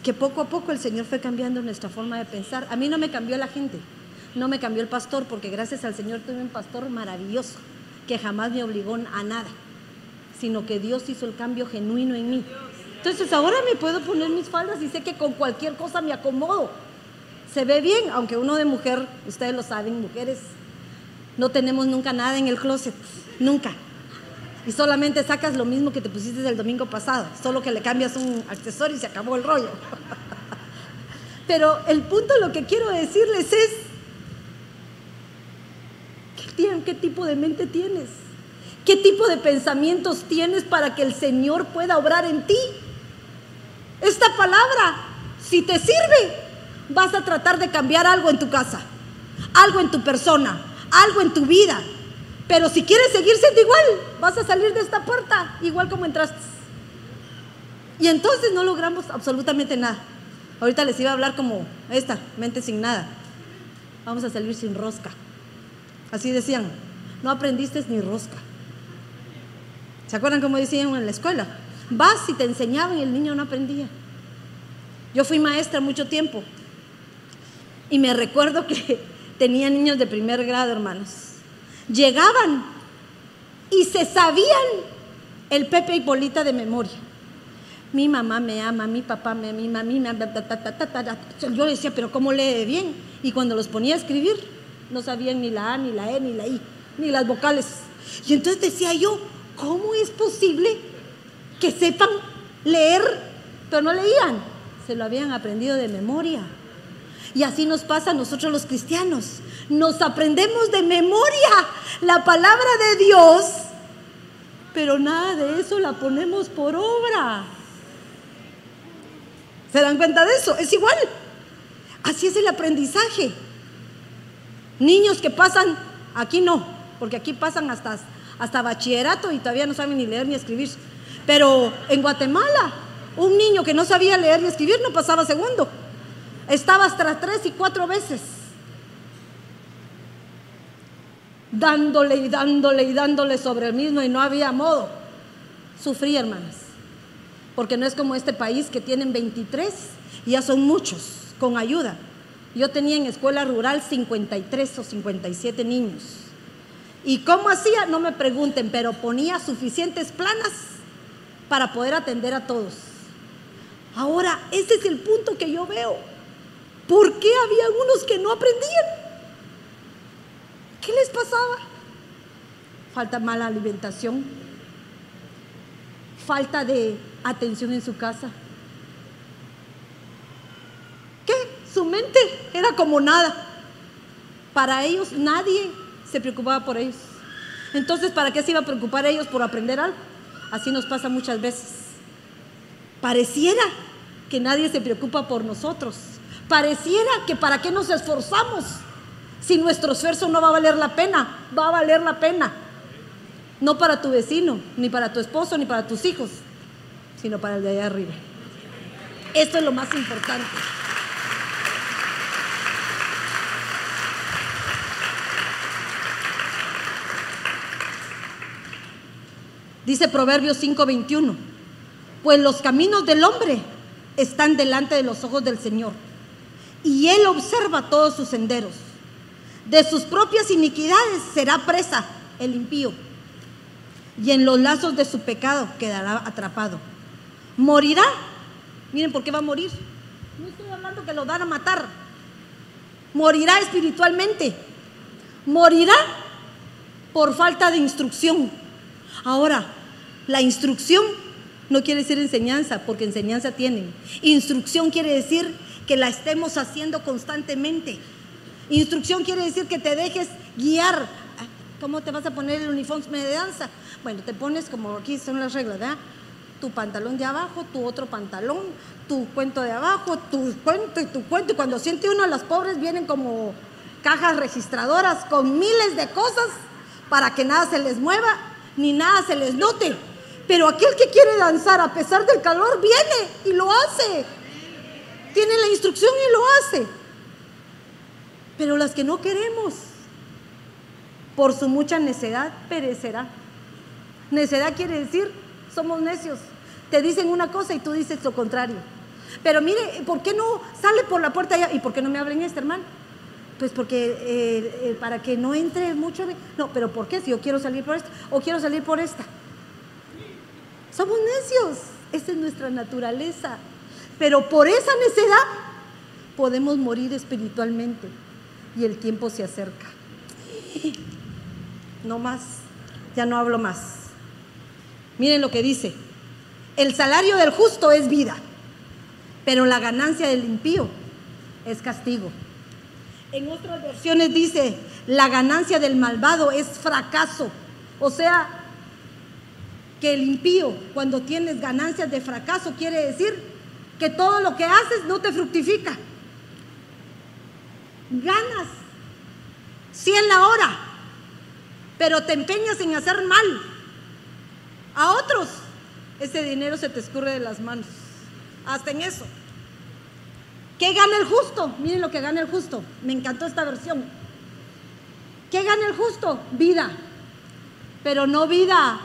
Que poco a poco el Señor fue cambiando nuestra forma de pensar. A mí no me cambió la gente, no me cambió el pastor, porque gracias al Señor tuve un pastor maravilloso, que jamás me obligó a nada, sino que Dios hizo el cambio genuino en mí. Entonces ahora me puedo poner mis faldas y sé que con cualquier cosa me acomodo. Se ve bien, aunque uno de mujer, ustedes lo saben, mujeres no tenemos nunca nada en el closet, nunca. Y solamente sacas lo mismo que te pusiste el domingo pasado, solo que le cambias un accesorio y se acabó el rollo. Pero el punto, lo que quiero decirles es, ¿qué, qué tipo de mente tienes? ¿Qué tipo de pensamientos tienes para que el Señor pueda obrar en ti? Esta palabra, si te sirve, vas a tratar de cambiar algo en tu casa, algo en tu persona, algo en tu vida. Pero si quieres seguir siendo igual, vas a salir de esta puerta igual como entraste. Y entonces no logramos absolutamente nada. Ahorita les iba a hablar como esta, mente sin nada. Vamos a salir sin rosca. Así decían, no aprendiste ni rosca. ¿Se acuerdan cómo decían en la escuela? Vas y te enseñaban y el niño no aprendía. Yo fui maestra mucho tiempo y me recuerdo que tenía niños de primer grado, hermanos. Llegaban y se sabían el Pepe y Polita de memoria. Mi mamá me ama, mi papá me ama, mi mamá, yo le decía, pero ¿cómo lee bien? Y cuando los ponía a escribir, no sabían ni la A, ni la E, ni la I, ni las vocales. Y entonces decía yo, ¿cómo es posible que sepan leer, pero no leían? Se lo habían aprendido de memoria. Y así nos pasa a nosotros los cristianos. Nos aprendemos de memoria la palabra de Dios, pero nada de eso la ponemos por obra. ¿Se dan cuenta de eso? Es igual. Así es el aprendizaje. Niños que pasan, aquí no, porque aquí pasan hasta, hasta bachillerato y todavía no saben ni leer ni escribir. Pero en Guatemala, un niño que no sabía leer ni escribir no pasaba segundo. Estaba hasta tres y cuatro veces. Dándole y dándole y dándole sobre el mismo y no había modo. Sufrí, hermanas. Porque no es como este país que tienen 23 y ya son muchos con ayuda. Yo tenía en escuela rural 53 o 57 niños. ¿Y cómo hacía? No me pregunten, pero ponía suficientes planas para poder atender a todos. Ahora, ese es el punto que yo veo. ¿Por qué había unos que no aprendían? ¿Qué les pasaba? Falta mala alimentación, falta de atención en su casa. ¿Qué? Su mente era como nada. Para ellos nadie se preocupaba por ellos. Entonces, ¿para qué se iba a preocupar ellos por aprender algo? Así nos pasa muchas veces. Pareciera que nadie se preocupa por nosotros. Pareciera que para qué nos esforzamos si nuestro esfuerzo no va a valer la pena. Va a valer la pena. No para tu vecino, ni para tu esposo, ni para tus hijos, sino para el de allá arriba. Esto es lo más importante. Dice Proverbios 5:21, pues los caminos del hombre están delante de los ojos del Señor, y Él observa todos sus senderos. De sus propias iniquidades será presa el impío, y en los lazos de su pecado quedará atrapado. Morirá. Miren por qué va a morir. No estoy hablando que lo van a matar. Morirá espiritualmente. Morirá por falta de instrucción. Ahora, la instrucción no quiere decir enseñanza, porque enseñanza tienen. Instrucción quiere decir que la estemos haciendo constantemente. Instrucción quiere decir que te dejes guiar. ¿Cómo te vas a poner el uniforme de danza? Bueno, te pones como aquí son las reglas, ¿verdad? Tu pantalón de abajo, tu otro pantalón, tu cuento de abajo, tu cuento y tu cuento. Y cuando siente uno, las pobres vienen como cajas registradoras con miles de cosas para que nada se les mueva ni nada se les note. Pero aquel que quiere danzar a pesar del calor viene y lo hace. Tiene la instrucción y lo hace. Pero las que no queremos, por su mucha necedad, perecerá. Necedad quiere decir, somos necios. Te dicen una cosa y tú dices lo contrario. Pero mire, ¿por qué no sale por la puerta allá? ¿Y por qué no me hablen este hermano? Pues porque eh, eh, para que no entre mucho. No, pero ¿por qué? Si yo quiero salir por esta o quiero salir por esta. Somos necios. Esa es nuestra naturaleza. Pero por esa necedad podemos morir espiritualmente y el tiempo se acerca. No más, ya no hablo más. Miren lo que dice. El salario del justo es vida, pero la ganancia del impío es castigo. En otras versiones dice, la ganancia del malvado es fracaso. O sea, que el impío, cuando tienes ganancias de fracaso, quiere decir que todo lo que haces no te fructifica. Ganas 100 la hora, pero te empeñas en hacer mal a otros. Ese dinero se te escurre de las manos. Hasta en eso. ¿Qué gana el justo? Miren lo que gana el justo. Me encantó esta versión. ¿Qué gana el justo? Vida. Pero no vida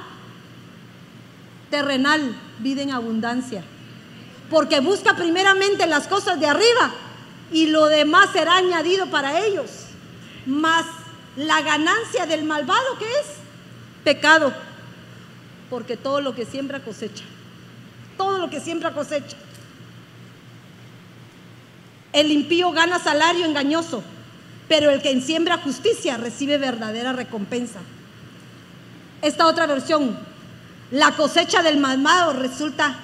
terrenal, vida en abundancia. Porque busca primeramente las cosas de arriba y lo demás será añadido para ellos. Más la ganancia del malvado, que es? Pecado. Porque todo lo que siembra cosecha. Todo lo que siembra cosecha. El impío gana salario engañoso, pero el que siembra justicia recibe verdadera recompensa. Esta otra versión, la cosecha del malvado resulta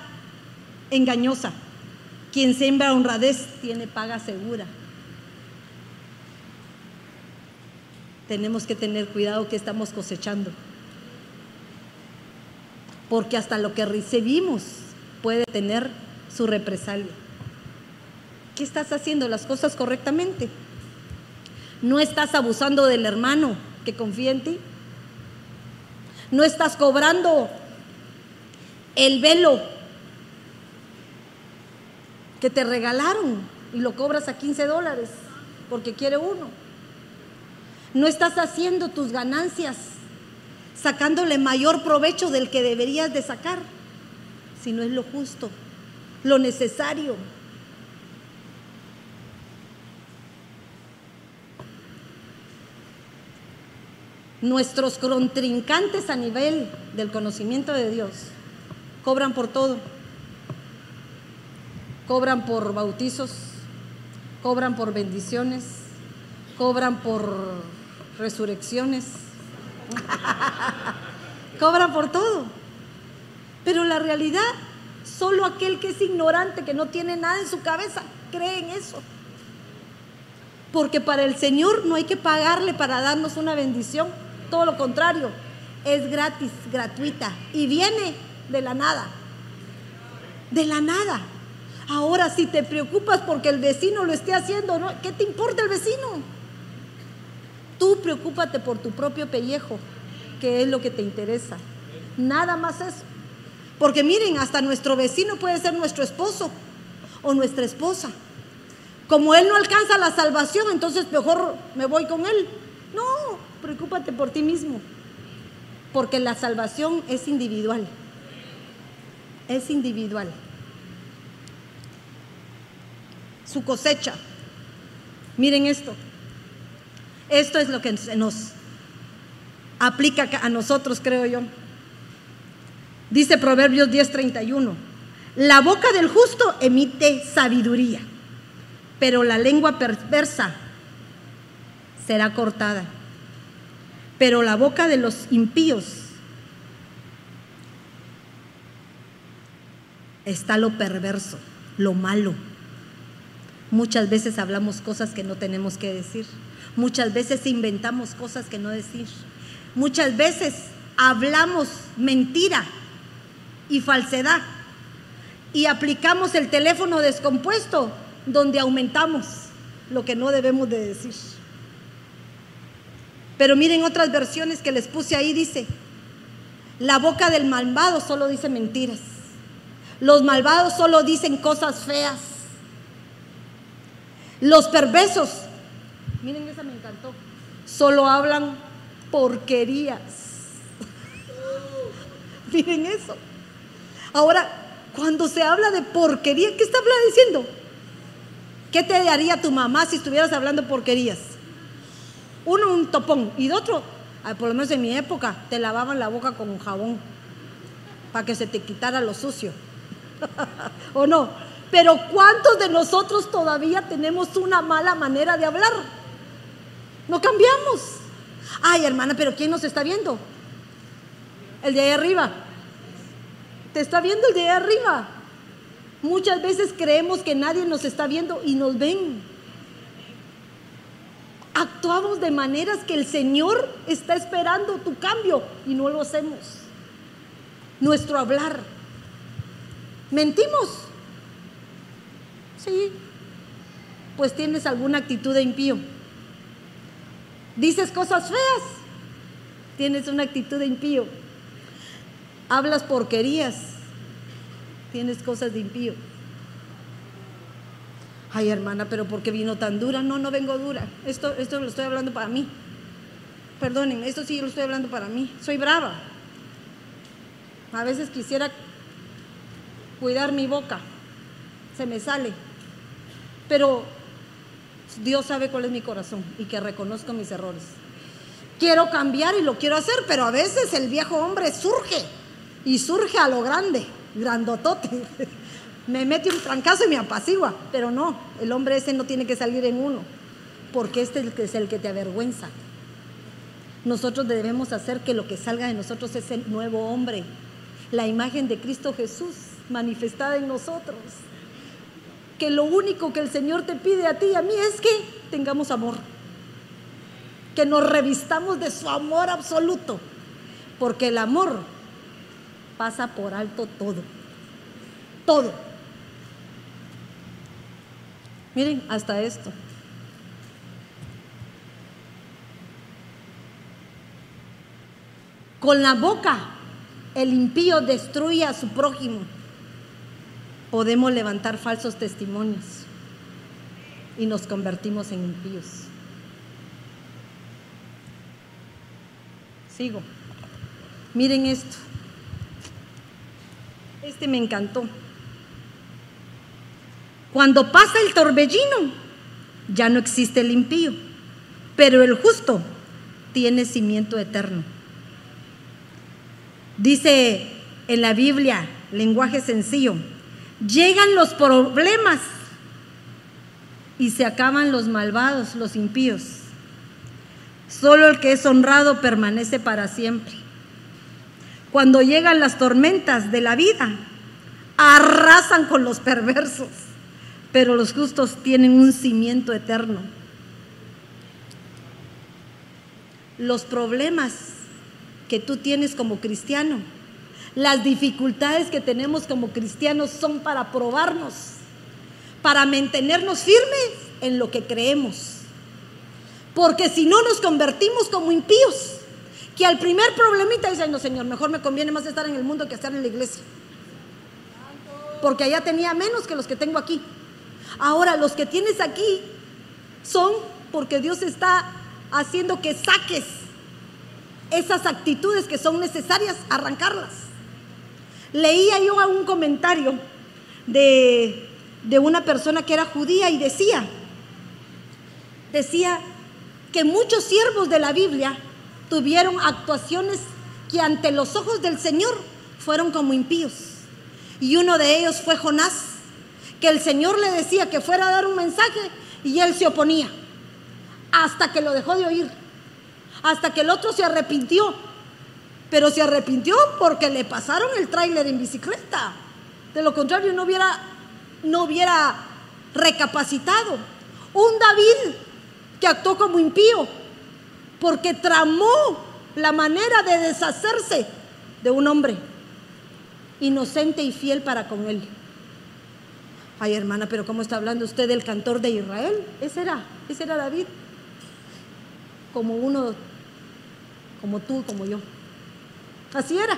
engañosa. Quien siembra honradez tiene paga segura. Tenemos que tener cuidado que estamos cosechando. Porque hasta lo que recibimos puede tener su represalia. ¿Qué estás haciendo las cosas correctamente? ¿No estás abusando del hermano que confía en ti? ¿No estás cobrando el velo que te regalaron y lo cobras a 15 dólares porque quiere uno. No estás haciendo tus ganancias sacándole mayor provecho del que deberías de sacar, sino es lo justo, lo necesario. Nuestros contrincantes a nivel del conocimiento de Dios cobran por todo cobran por bautizos, cobran por bendiciones, cobran por resurrecciones, cobran por todo. Pero la realidad, solo aquel que es ignorante, que no tiene nada en su cabeza, cree en eso. Porque para el Señor no hay que pagarle para darnos una bendición, todo lo contrario, es gratis, gratuita y viene de la nada. De la nada. Ahora, si te preocupas porque el vecino lo esté haciendo, ¿qué te importa el vecino? Tú preocúpate por tu propio pellejo, que es lo que te interesa. Nada más eso. Porque miren, hasta nuestro vecino puede ser nuestro esposo o nuestra esposa. Como él no alcanza la salvación, entonces mejor me voy con él. No, preocúpate por ti mismo. Porque la salvación es individual. Es individual. Su cosecha. Miren esto. Esto es lo que se nos aplica a nosotros, creo yo. Dice Proverbios 10:31, la boca del justo emite sabiduría, pero la lengua perversa será cortada. Pero la boca de los impíos está lo perverso, lo malo. Muchas veces hablamos cosas que no tenemos que decir. Muchas veces inventamos cosas que no decir. Muchas veces hablamos mentira y falsedad. Y aplicamos el teléfono descompuesto donde aumentamos lo que no debemos de decir. Pero miren otras versiones que les puse ahí, dice, la boca del malvado solo dice mentiras. Los malvados solo dicen cosas feas. Los perversos, miren esa me encantó, solo hablan porquerías. miren eso. Ahora, cuando se habla de porquería, ¿qué está diciendo? ¿Qué te daría tu mamá si estuvieras hablando porquerías? Uno, un topón, y de otro, por lo menos en mi época, te lavaban la boca con un jabón para que se te quitara lo sucio. ¿O no? Pero ¿cuántos de nosotros todavía tenemos una mala manera de hablar? No cambiamos. Ay, hermana, pero ¿quién nos está viendo? El de ahí arriba. Te está viendo el de ahí arriba. Muchas veces creemos que nadie nos está viendo y nos ven. Actuamos de maneras que el Señor está esperando tu cambio y no lo hacemos. Nuestro hablar. Mentimos. Sí, pues tienes alguna actitud de impío. Dices cosas feas, tienes una actitud de impío. Hablas porquerías, tienes cosas de impío. Ay, hermana, pero ¿por qué vino tan dura? No, no vengo dura. Esto, esto lo estoy hablando para mí. Perdonen, esto sí lo estoy hablando para mí. Soy brava. A veces quisiera cuidar mi boca. Se me sale. Pero Dios sabe cuál es mi corazón y que reconozco mis errores. Quiero cambiar y lo quiero hacer, pero a veces el viejo hombre surge y surge a lo grande. grandotote. Me mete un trancazo y me apacigua, pero no, el hombre ese no tiene que salir en uno, porque este es el que te avergüenza. Nosotros debemos hacer que lo que salga de nosotros es el nuevo hombre, la imagen de Cristo Jesús manifestada en nosotros. Que lo único que el Señor te pide a ti y a mí es que tengamos amor, que nos revistamos de su amor absoluto, porque el amor pasa por alto todo, todo. Miren, hasta esto. Con la boca el impío destruye a su prójimo. Podemos levantar falsos testimonios y nos convertimos en impíos. Sigo. Miren esto. Este me encantó. Cuando pasa el torbellino, ya no existe el impío, pero el justo tiene cimiento eterno. Dice en la Biblia, lenguaje sencillo, llegan los problemas y se acaban los malvados, los impíos. Solo el que es honrado permanece para siempre. Cuando llegan las tormentas de la vida, arrasan con los perversos pero los justos tienen un cimiento eterno. Los problemas que tú tienes como cristiano, las dificultades que tenemos como cristianos son para probarnos, para mantenernos firmes en lo que creemos. Porque si no nos convertimos como impíos, que al primer problemita dicen, no Señor, mejor me conviene más estar en el mundo que estar en la iglesia. Porque allá tenía menos que los que tengo aquí. Ahora, los que tienes aquí son porque Dios está haciendo que saques esas actitudes que son necesarias, arrancarlas. Leía yo un comentario de, de una persona que era judía y decía, decía que muchos siervos de la Biblia tuvieron actuaciones que ante los ojos del Señor fueron como impíos. Y uno de ellos fue Jonás que el Señor le decía que fuera a dar un mensaje y él se oponía, hasta que lo dejó de oír, hasta que el otro se arrepintió, pero se arrepintió porque le pasaron el tráiler en bicicleta. De lo contrario no hubiera, no hubiera recapacitado. Un David que actuó como impío porque tramó la manera de deshacerse de un hombre inocente y fiel para con él. Ay, hermana, pero ¿cómo está hablando usted del cantor de Israel? Ese era, ese era David. Como uno, como tú, como yo. Así era.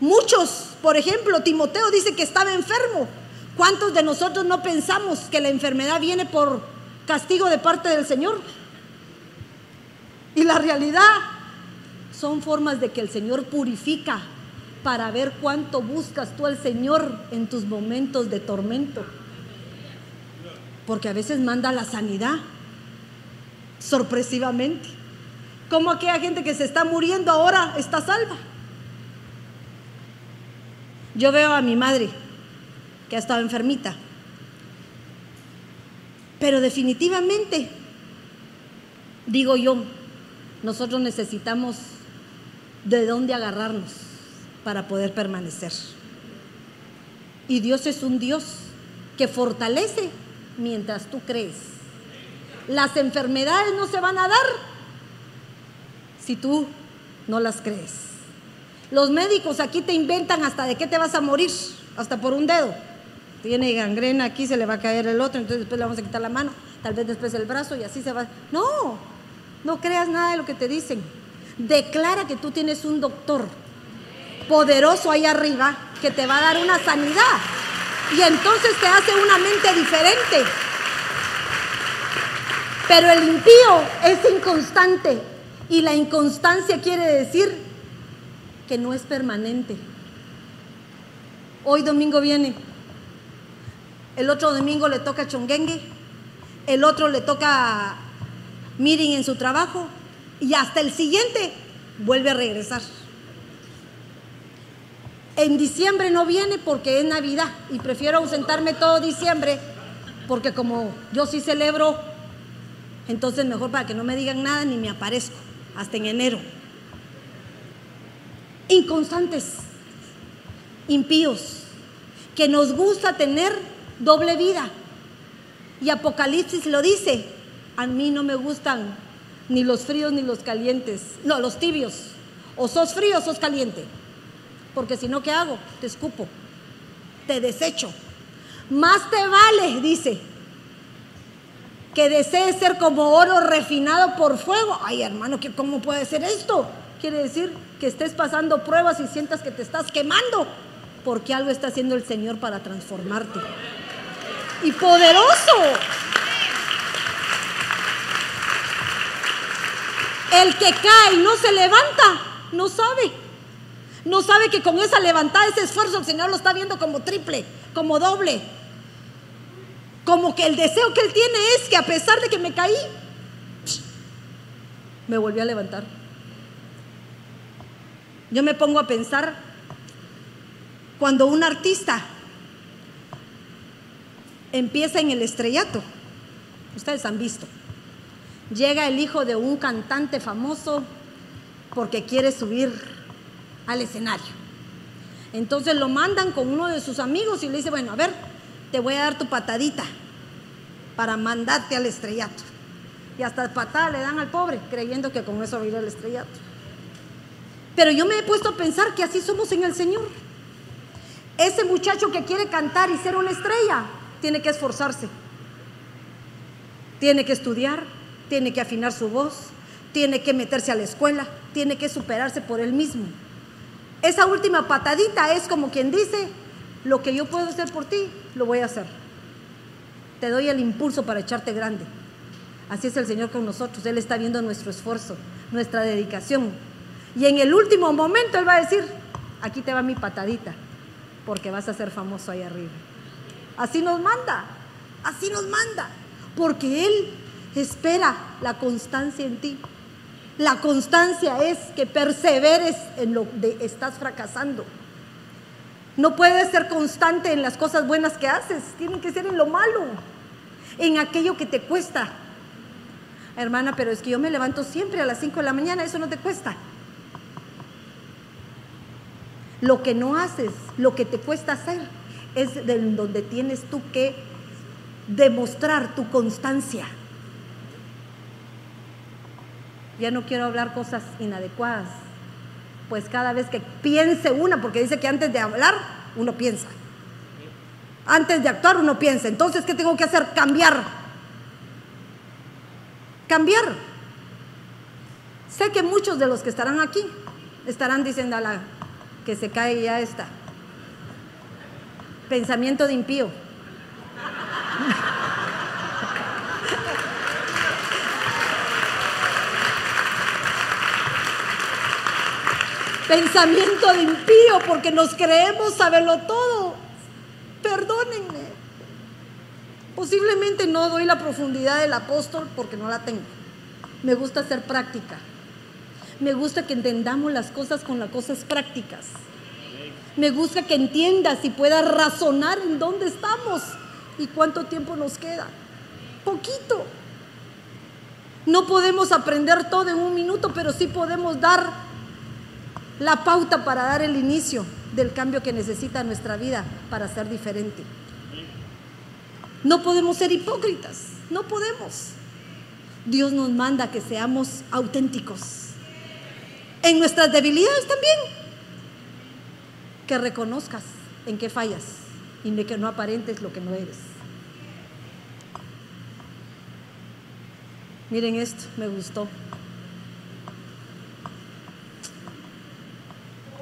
Muchos, por ejemplo, Timoteo dice que estaba enfermo. ¿Cuántos de nosotros no pensamos que la enfermedad viene por castigo de parte del Señor? Y la realidad son formas de que el Señor purifica para ver cuánto buscas tú al Señor en tus momentos de tormento. Porque a veces manda la sanidad sorpresivamente. Como aquella gente que se está muriendo ahora está salva. Yo veo a mi madre que ha estado enfermita. Pero definitivamente, digo yo, nosotros necesitamos de dónde agarrarnos para poder permanecer. Y Dios es un Dios que fortalece mientras tú crees. Las enfermedades no se van a dar si tú no las crees. Los médicos aquí te inventan hasta de qué te vas a morir, hasta por un dedo. Tiene gangrena aquí, se le va a caer el otro, entonces después le vamos a quitar la mano, tal vez después el brazo y así se va. No, no creas nada de lo que te dicen. Declara que tú tienes un doctor poderoso ahí arriba que te va a dar una sanidad. Y entonces te hace una mente diferente. Pero el impío es inconstante. Y la inconstancia quiere decir que no es permanente. Hoy domingo viene. El otro domingo le toca chonguengue. El otro le toca miren en su trabajo. Y hasta el siguiente vuelve a regresar. En diciembre no viene porque es Navidad y prefiero ausentarme todo diciembre porque como yo sí celebro, entonces mejor para que no me digan nada ni me aparezco hasta en enero. Inconstantes, impíos, que nos gusta tener doble vida. Y Apocalipsis lo dice, a mí no me gustan ni los fríos ni los calientes, no, los tibios. O sos frío o sos caliente. Porque si no, ¿qué hago? Te escupo, te desecho. Más te vale, dice, que desees ser como oro refinado por fuego. Ay, hermano, ¿cómo puede ser esto? Quiere decir que estés pasando pruebas y sientas que te estás quemando, porque algo está haciendo el Señor para transformarte. Y poderoso. El que cae y no se levanta, no sabe. No sabe que con esa levantada, ese esfuerzo, el Señor lo está viendo como triple, como doble. Como que el deseo que Él tiene es que a pesar de que me caí, me volví a levantar. Yo me pongo a pensar cuando un artista empieza en el estrellato, ustedes han visto, llega el hijo de un cantante famoso porque quiere subir al escenario. Entonces lo mandan con uno de sus amigos y le dice, bueno, a ver, te voy a dar tu patadita para mandarte al estrellato. Y hasta patada le dan al pobre, creyendo que con eso va a ir al estrellato. Pero yo me he puesto a pensar que así somos en el Señor. Ese muchacho que quiere cantar y ser una estrella, tiene que esforzarse. Tiene que estudiar, tiene que afinar su voz, tiene que meterse a la escuela, tiene que superarse por él mismo. Esa última patadita es como quien dice, lo que yo puedo hacer por ti, lo voy a hacer. Te doy el impulso para echarte grande. Así es el Señor con nosotros. Él está viendo nuestro esfuerzo, nuestra dedicación. Y en el último momento Él va a decir, aquí te va mi patadita, porque vas a ser famoso ahí arriba. Así nos manda, así nos manda, porque Él espera la constancia en ti. La constancia es que perseveres en lo que estás fracasando. No puedes ser constante en las cosas buenas que haces, tienen que ser en lo malo, en aquello que te cuesta. Hermana, pero es que yo me levanto siempre a las 5 de la mañana, eso no te cuesta. Lo que no haces, lo que te cuesta hacer, es de donde tienes tú que demostrar tu constancia. Ya no quiero hablar cosas inadecuadas, pues cada vez que piense una, porque dice que antes de hablar uno piensa. Antes de actuar uno piensa. Entonces, ¿qué tengo que hacer? Cambiar. Cambiar. Sé que muchos de los que estarán aquí estarán diciendo la que se cae ya está. Pensamiento de impío. Pensamiento de impío porque nos creemos saberlo todo. Perdónenme. Posiblemente no doy la profundidad del apóstol porque no la tengo. Me gusta ser práctica. Me gusta que entendamos las cosas con las cosas prácticas. Me gusta que entiendas y puedas razonar en dónde estamos y cuánto tiempo nos queda. Poquito. No podemos aprender todo en un minuto, pero sí podemos dar la pauta para dar el inicio del cambio que necesita nuestra vida para ser diferente. No podemos ser hipócritas, no podemos. Dios nos manda que seamos auténticos. En nuestras debilidades también. Que reconozcas en qué fallas y de que no aparentes lo que no eres. Miren esto, me gustó.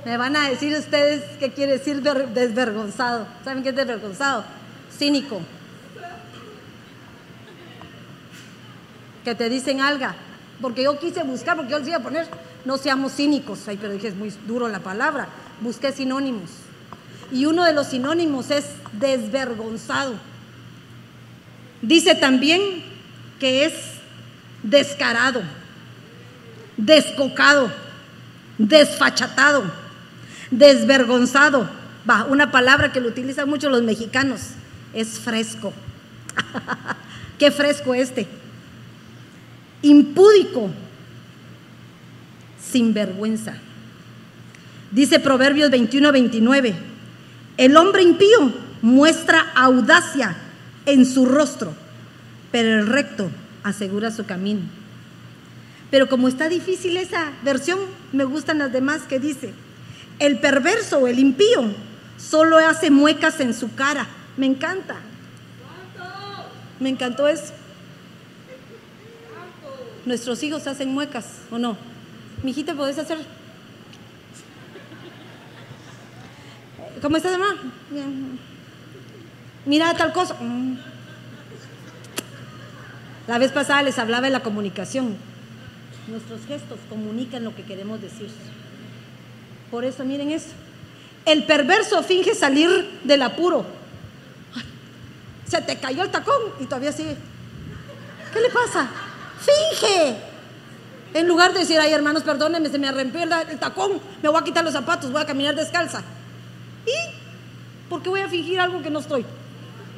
Me van a decir ustedes qué quiere decir desvergonzado. ¿Saben qué es desvergonzado? Cínico. Que te dicen algo. Porque yo quise buscar, porque yo les iba a poner, no seamos cínicos. Ay, pero dije, es muy duro la palabra. Busqué sinónimos. Y uno de los sinónimos es desvergonzado. Dice también que es descarado, descocado, desfachatado desvergonzado. Va, una palabra que lo utilizan mucho los mexicanos, es fresco. Qué fresco este. Impúdico, sin vergüenza. Dice Proverbios 21, 29, el hombre impío muestra audacia en su rostro, pero el recto asegura su camino. Pero como está difícil esa versión, me gustan las demás que dice, el perverso o el impío solo hace muecas en su cara. Me encanta. Me encantó eso. Nuestros hijos hacen muecas, ¿o no? Mi hijita, ¿podés hacer? ¿Cómo estás, mamá? Mira tal cosa. Mm. La vez pasada les hablaba de la comunicación. Nuestros gestos comunican lo que queremos decir. Por eso, miren eso. El perverso finge salir del apuro. se te cayó el tacón y todavía sigue. ¿Qué le pasa? Finge. En lugar de decir, ay hermanos, perdónenme, se me arrempió el tacón, me voy a quitar los zapatos, voy a caminar descalza. ¿Y por qué voy a fingir algo que no estoy?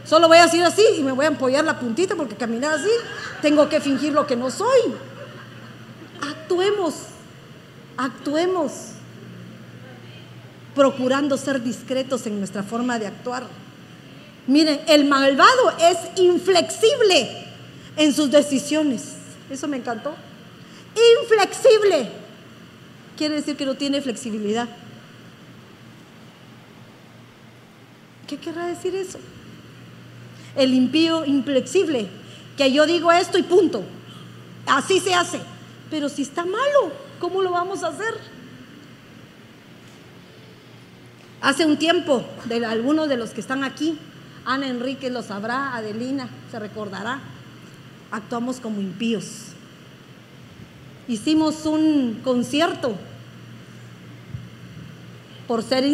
Solo voy a decir así y me voy a apoyar la puntita porque caminar así tengo que fingir lo que no soy. Actuemos, actuemos, procurando ser discretos en nuestra forma de actuar. Miren, el malvado es inflexible en sus decisiones. Eso me encantó. Inflexible. Quiere decir que no tiene flexibilidad. ¿Qué querrá decir eso? El impío inflexible, que yo digo esto y punto. Así se hace. Pero si está malo, ¿cómo lo vamos a hacer? Hace un tiempo, de algunos de los que están aquí, Ana Enrique lo sabrá, Adelina se recordará, actuamos como impíos. Hicimos un concierto por ser,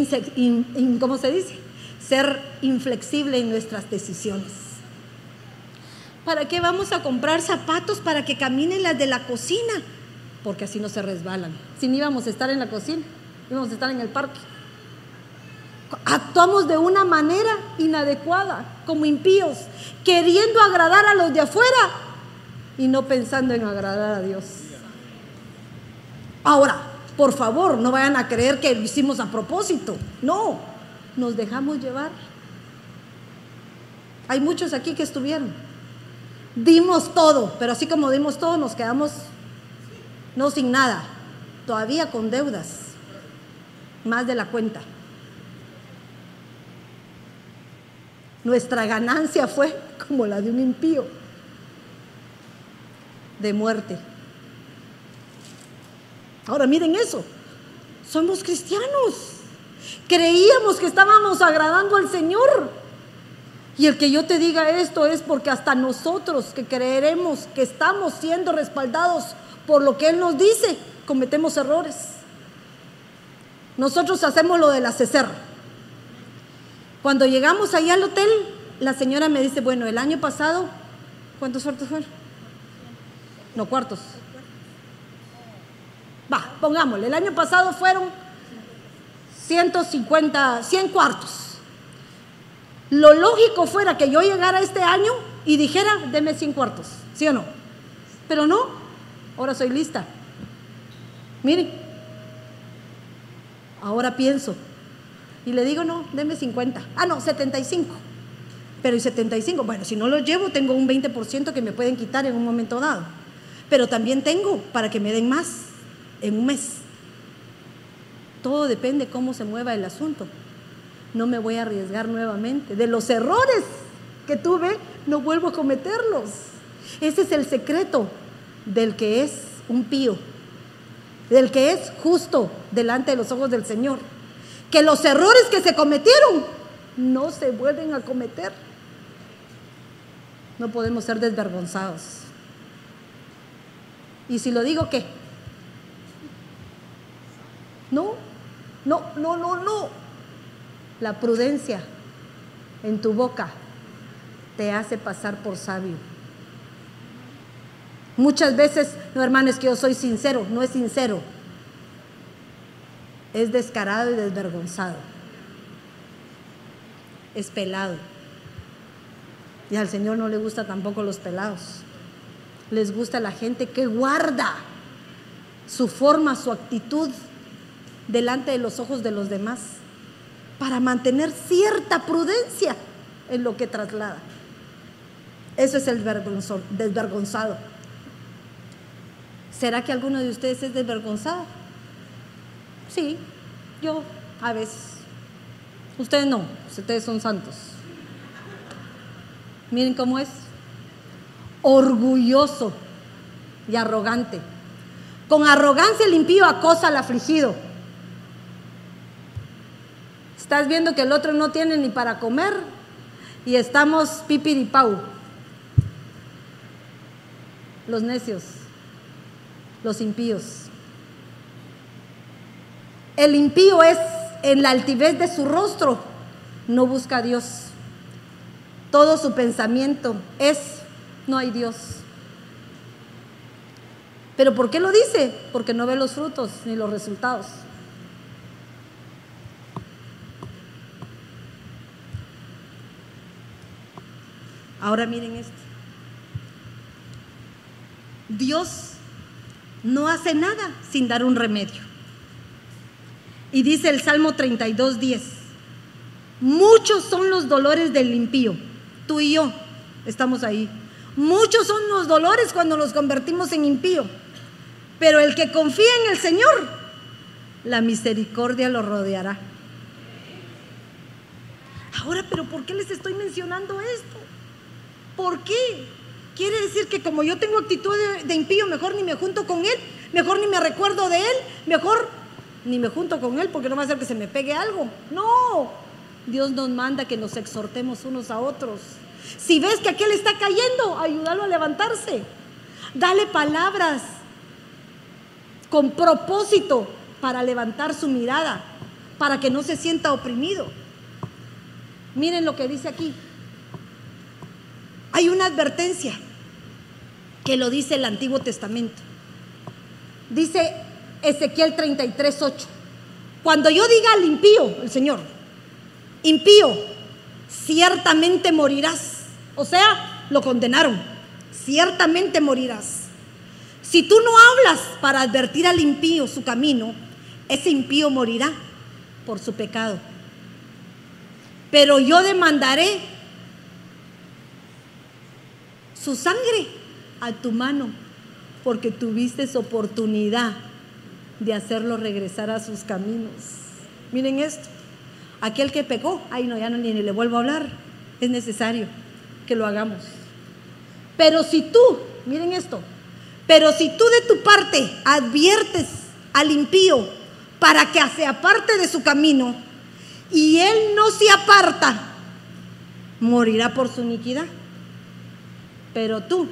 ¿cómo se dice? Ser inflexible en nuestras decisiones. ¿Para qué vamos a comprar zapatos para que caminen las de la cocina? Porque así no se resbalan. Si no íbamos a estar en la cocina, íbamos a estar en el parque. Actuamos de una manera inadecuada, como impíos, queriendo agradar a los de afuera y no pensando en agradar a Dios. Ahora, por favor, no vayan a creer que lo hicimos a propósito. No, nos dejamos llevar. Hay muchos aquí que estuvieron. Dimos todo, pero así como dimos todo, nos quedamos no sin nada, todavía con deudas, más de la cuenta. Nuestra ganancia fue como la de un impío, de muerte. Ahora miren eso, somos cristianos. Creíamos que estábamos agradando al Señor. Y el que yo te diga esto es porque hasta nosotros que creeremos que estamos siendo respaldados por lo que Él nos dice, cometemos errores. Nosotros hacemos lo de la. Cuando llegamos allá al hotel, la señora me dice, bueno, el año pasado, ¿cuántos cuartos fueron? No, cuartos. Va, pongámosle, el año pasado fueron 150, 100 cuartos. Lo lógico fuera que yo llegara este año y dijera, deme 100 cuartos, ¿sí o no? Pero no, ahora soy lista. Miren, ahora pienso. Y le digo, no, deme 50. Ah, no, 75. Pero y 75, bueno, si no lo llevo, tengo un 20% que me pueden quitar en un momento dado. Pero también tengo para que me den más en un mes. Todo depende cómo se mueva el asunto. No me voy a arriesgar nuevamente. De los errores que tuve, no vuelvo a cometerlos. Ese es el secreto del que es un pío, del que es justo delante de los ojos del Señor. Que los errores que se cometieron no se vuelven a cometer. No podemos ser desvergonzados. Y si lo digo, ¿qué? No, no, no, no, no. La prudencia en tu boca te hace pasar por sabio. Muchas veces, no hermanos, que yo soy sincero, no es sincero. Es descarado y desvergonzado. Es pelado. Y al Señor no le gusta tampoco los pelados. Les gusta la gente que guarda su forma, su actitud delante de los ojos de los demás para mantener cierta prudencia en lo que traslada. Eso es el desvergonzado. ¿Será que alguno de ustedes es desvergonzado? Sí, yo a veces. Ustedes no, ustedes son santos. Miren cómo es. Orgulloso y arrogante. Con arrogancia el impío acosa al afligido. Estás viendo que el otro no tiene ni para comer y estamos pipiripau. Los necios, los impíos. El impío es en la altivez de su rostro, no busca a Dios. Todo su pensamiento es, no hay Dios. ¿Pero por qué lo dice? Porque no ve los frutos ni los resultados. Ahora miren esto. Dios no hace nada sin dar un remedio. Y dice el Salmo 32, 10, muchos son los dolores del impío, tú y yo estamos ahí. Muchos son los dolores cuando nos convertimos en impío, pero el que confía en el Señor, la misericordia lo rodeará. Ahora, pero ¿por qué les estoy mencionando esto? ¿Por qué? Quiere decir que como yo tengo actitud de, de, impío, mejor ni me junto con él, mejor ni me recuerdo de él, mejor ni me junto con él porque no va a hacer que se me pegue algo. No, Dios nos manda que nos exhortemos unos a otros. Si ves que aquel está cayendo, ayúdalo a levantarse. Dale palabras con propósito para levantar su mirada, para que no se sienta oprimido. Miren lo que dice aquí. Hay una advertencia que lo dice el Antiguo Testamento. Dice, Ezequiel 33, 8. Cuando yo diga al impío, el Señor, impío, ciertamente morirás. O sea, lo condenaron. Ciertamente morirás. Si tú no hablas para advertir al impío su camino, ese impío morirá por su pecado. Pero yo demandaré su sangre a tu mano, porque tuviste oportunidad de hacerlo regresar a sus caminos. Miren esto, aquel que pecó, ay no, ya no ni, le vuelvo a hablar, es necesario que lo hagamos. Pero si tú, miren esto, pero si tú de tu parte adviertes al impío para que se aparte de su camino y él no se aparta, morirá por su iniquidad. Pero tú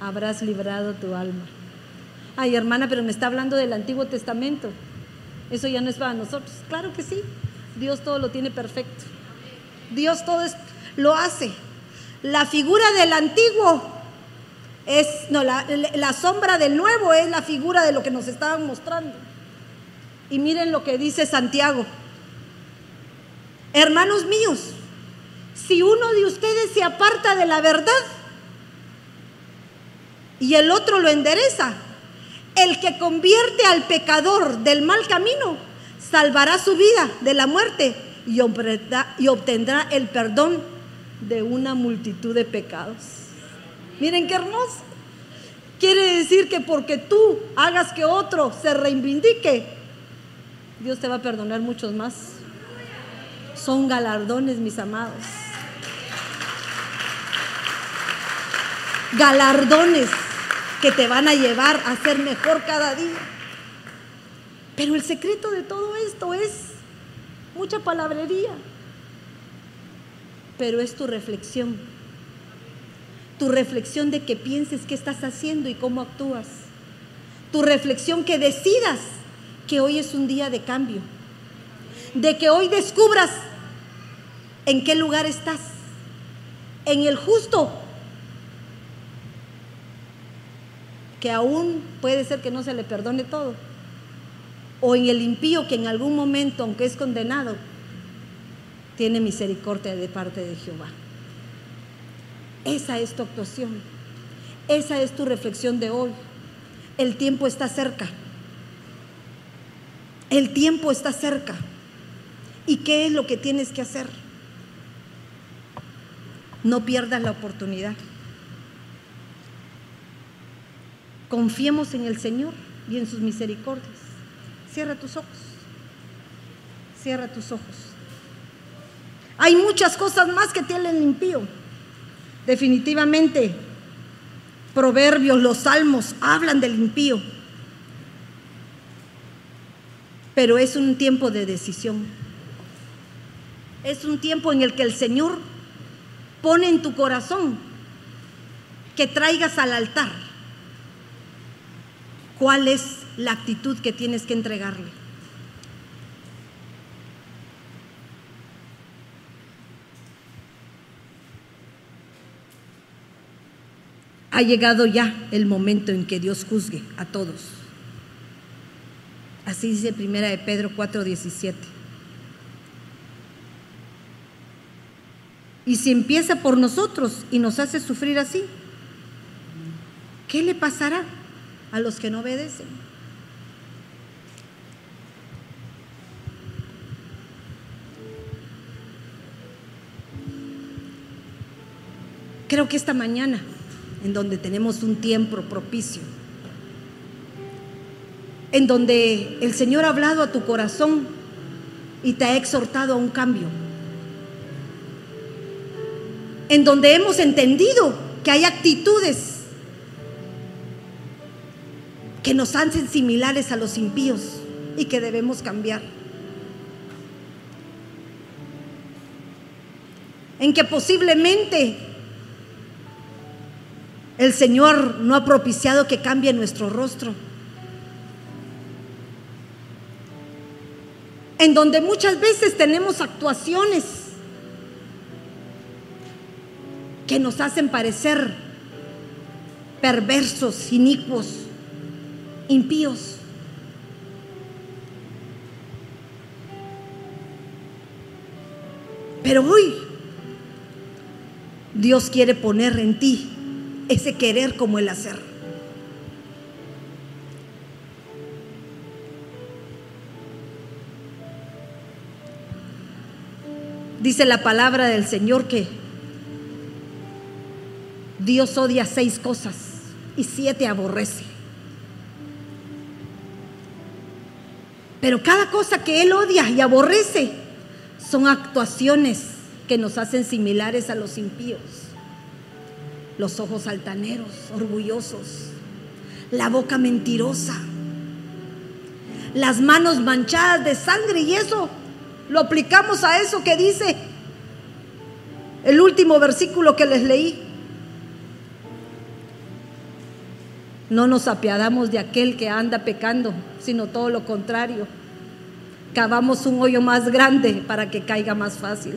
habrás librado tu alma. Ay, hermana, pero me está hablando del Antiguo Testamento. Eso ya no es para nosotros. Claro que sí. Dios todo lo tiene perfecto. Dios todo lo hace. La figura del antiguo es, no, la, la sombra del nuevo es la figura de lo que nos estaban mostrando. Y miren lo que dice Santiago. Hermanos míos, si uno de ustedes se aparta de la verdad y el otro lo endereza, el que convierte al pecador del mal camino salvará su vida de la muerte y obtendrá, el perdón de una multitud de pecados. Miren qué hermoso. Quiere decir que porque tú hagas que otro se reivindique, Dios te va a perdonar muchos más. Son galardones, mis amados. Galardones que te van a llevar a ser mejor cada día. Pero el secreto de todo esto es mucha palabrería, pero es tu reflexión. Tu reflexión de que pienses qué estás haciendo y cómo actúas. Tu reflexión que decidas que hoy es un día de cambio. De que hoy descubras en qué lugar estás. En el justo que aún puede ser que no se le perdone todo, o en el impío que en algún momento, aunque es condenado, tiene misericordia de parte de Jehová. Esa es tu actuación. Esa es tu reflexión de hoy. El tiempo está cerca. El tiempo está cerca. ¿Y qué es lo que tienes que hacer? No pierdas la oportunidad. Confiemos en el Señor y en sus misericordias. Cierra tus ojos. Cierra tus ojos. Hay muchas cosas más que tienen impío. Definitivamente, proverbios, los salmos hablan del impío. Pero es un tiempo de decisión. Es un tiempo en el que el Señor pone en tu corazón que traigas al altar cuál es la actitud que tienes que entregarle. Ha llegado ya el momento en que Dios juzgue a todos. Así dice primera de Pedro 4:17. Y si empieza por nosotros y nos hace sufrir así, ¿qué le pasará a los que no obedecen? Creo que esta mañana, en donde tenemos un tiempo propicio, en donde el Señor ha hablado a tu corazón y te ha exhortado a un cambio, en donde hemos entendido que hay actitudes que nos hacen similares a los impíos y que debemos cambiar. En que posiblemente el Señor no ha propiciado que cambie nuestro rostro. En donde muchas veces tenemos actuaciones que nos hacen parecer perversos, inicuos, impíos. Pero hoy Dios quiere poner en ti ese querer como el hacer. Dice la palabra del Señor que Dios odia seis cosas y siete aborrece. Pero cada cosa que Él odia y aborrece son actuaciones que nos hacen similares a los impíos. Los ojos altaneros, orgullosos, la boca mentirosa, las manos manchadas de sangre y eso lo aplicamos a eso que dice el último versículo que les leí. No nos apiadamos de aquel que anda pecando, sino todo lo contrario. Cavamos un hoyo más grande para que caiga más fácil.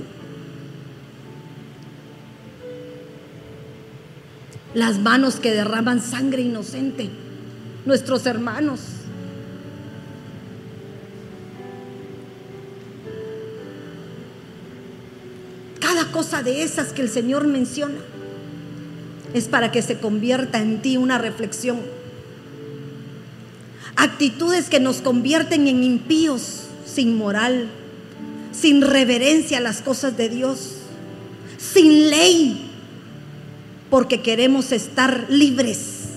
las manos que derraman sangre inocente, nuestros hermanos. Cada cosa de esas que el Señor menciona es para que se convierta en ti una reflexión. Actitudes que nos convierten en impíos, sin moral, sin reverencia a las cosas de Dios, sin ley, porque queremos estar libres,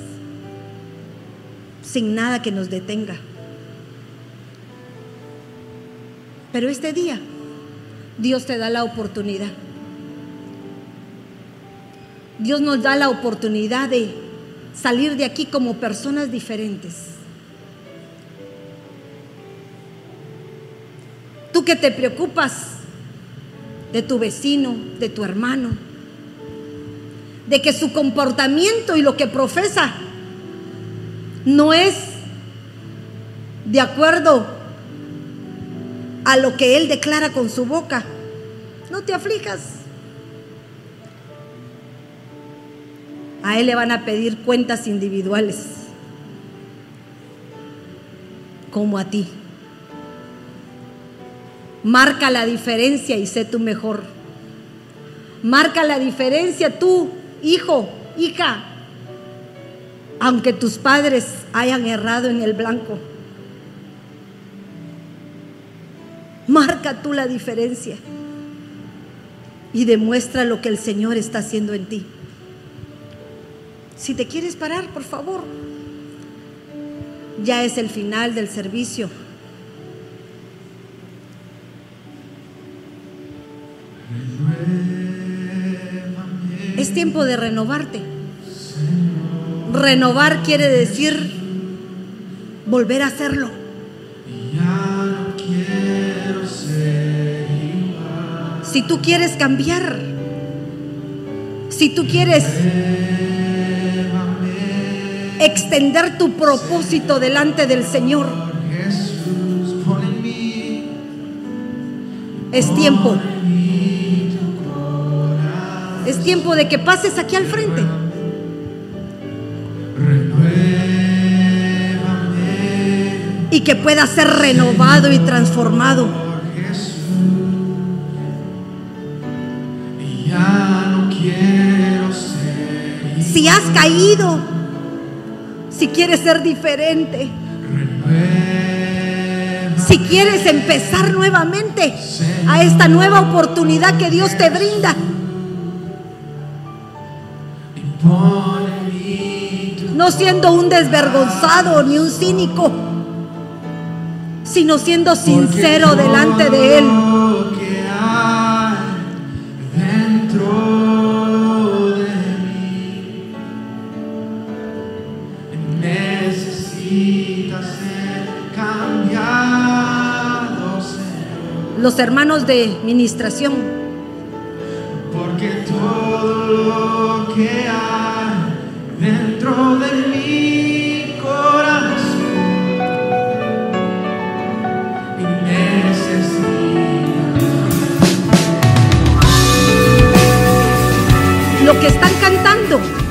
sin nada que nos detenga. Pero este día Dios te da la oportunidad. Dios nos da la oportunidad de salir de aquí como personas diferentes. Tú que te preocupas de tu vecino, de tu hermano, de que su comportamiento y lo que profesa no es de acuerdo a lo que él declara con su boca. No te aflijas. A él le van a pedir cuentas individuales, como a ti. Marca la diferencia y sé tú mejor. Marca la diferencia tú, hijo, hija, aunque tus padres hayan errado en el blanco. Marca tú la diferencia y demuestra lo que el Señor está haciendo en ti. Si te quieres parar, por favor. Ya es el final del servicio. Es tiempo de renovarte. Renovar quiere decir volver a hacerlo. Si tú quieres cambiar, si tú quieres extender tu propósito delante del Señor, es tiempo. Es tiempo de que pases aquí al frente. Y que puedas ser renovado y transformado. Si has caído, si quieres ser diferente, si quieres empezar nuevamente a esta nueva oportunidad que Dios te brinda. No siendo un desvergonzado ni un cínico, sino siendo sincero delante de Él. Los hermanos de ministración. Porque todo lo que hay dentro de mi corazón necesita Lo que están cantando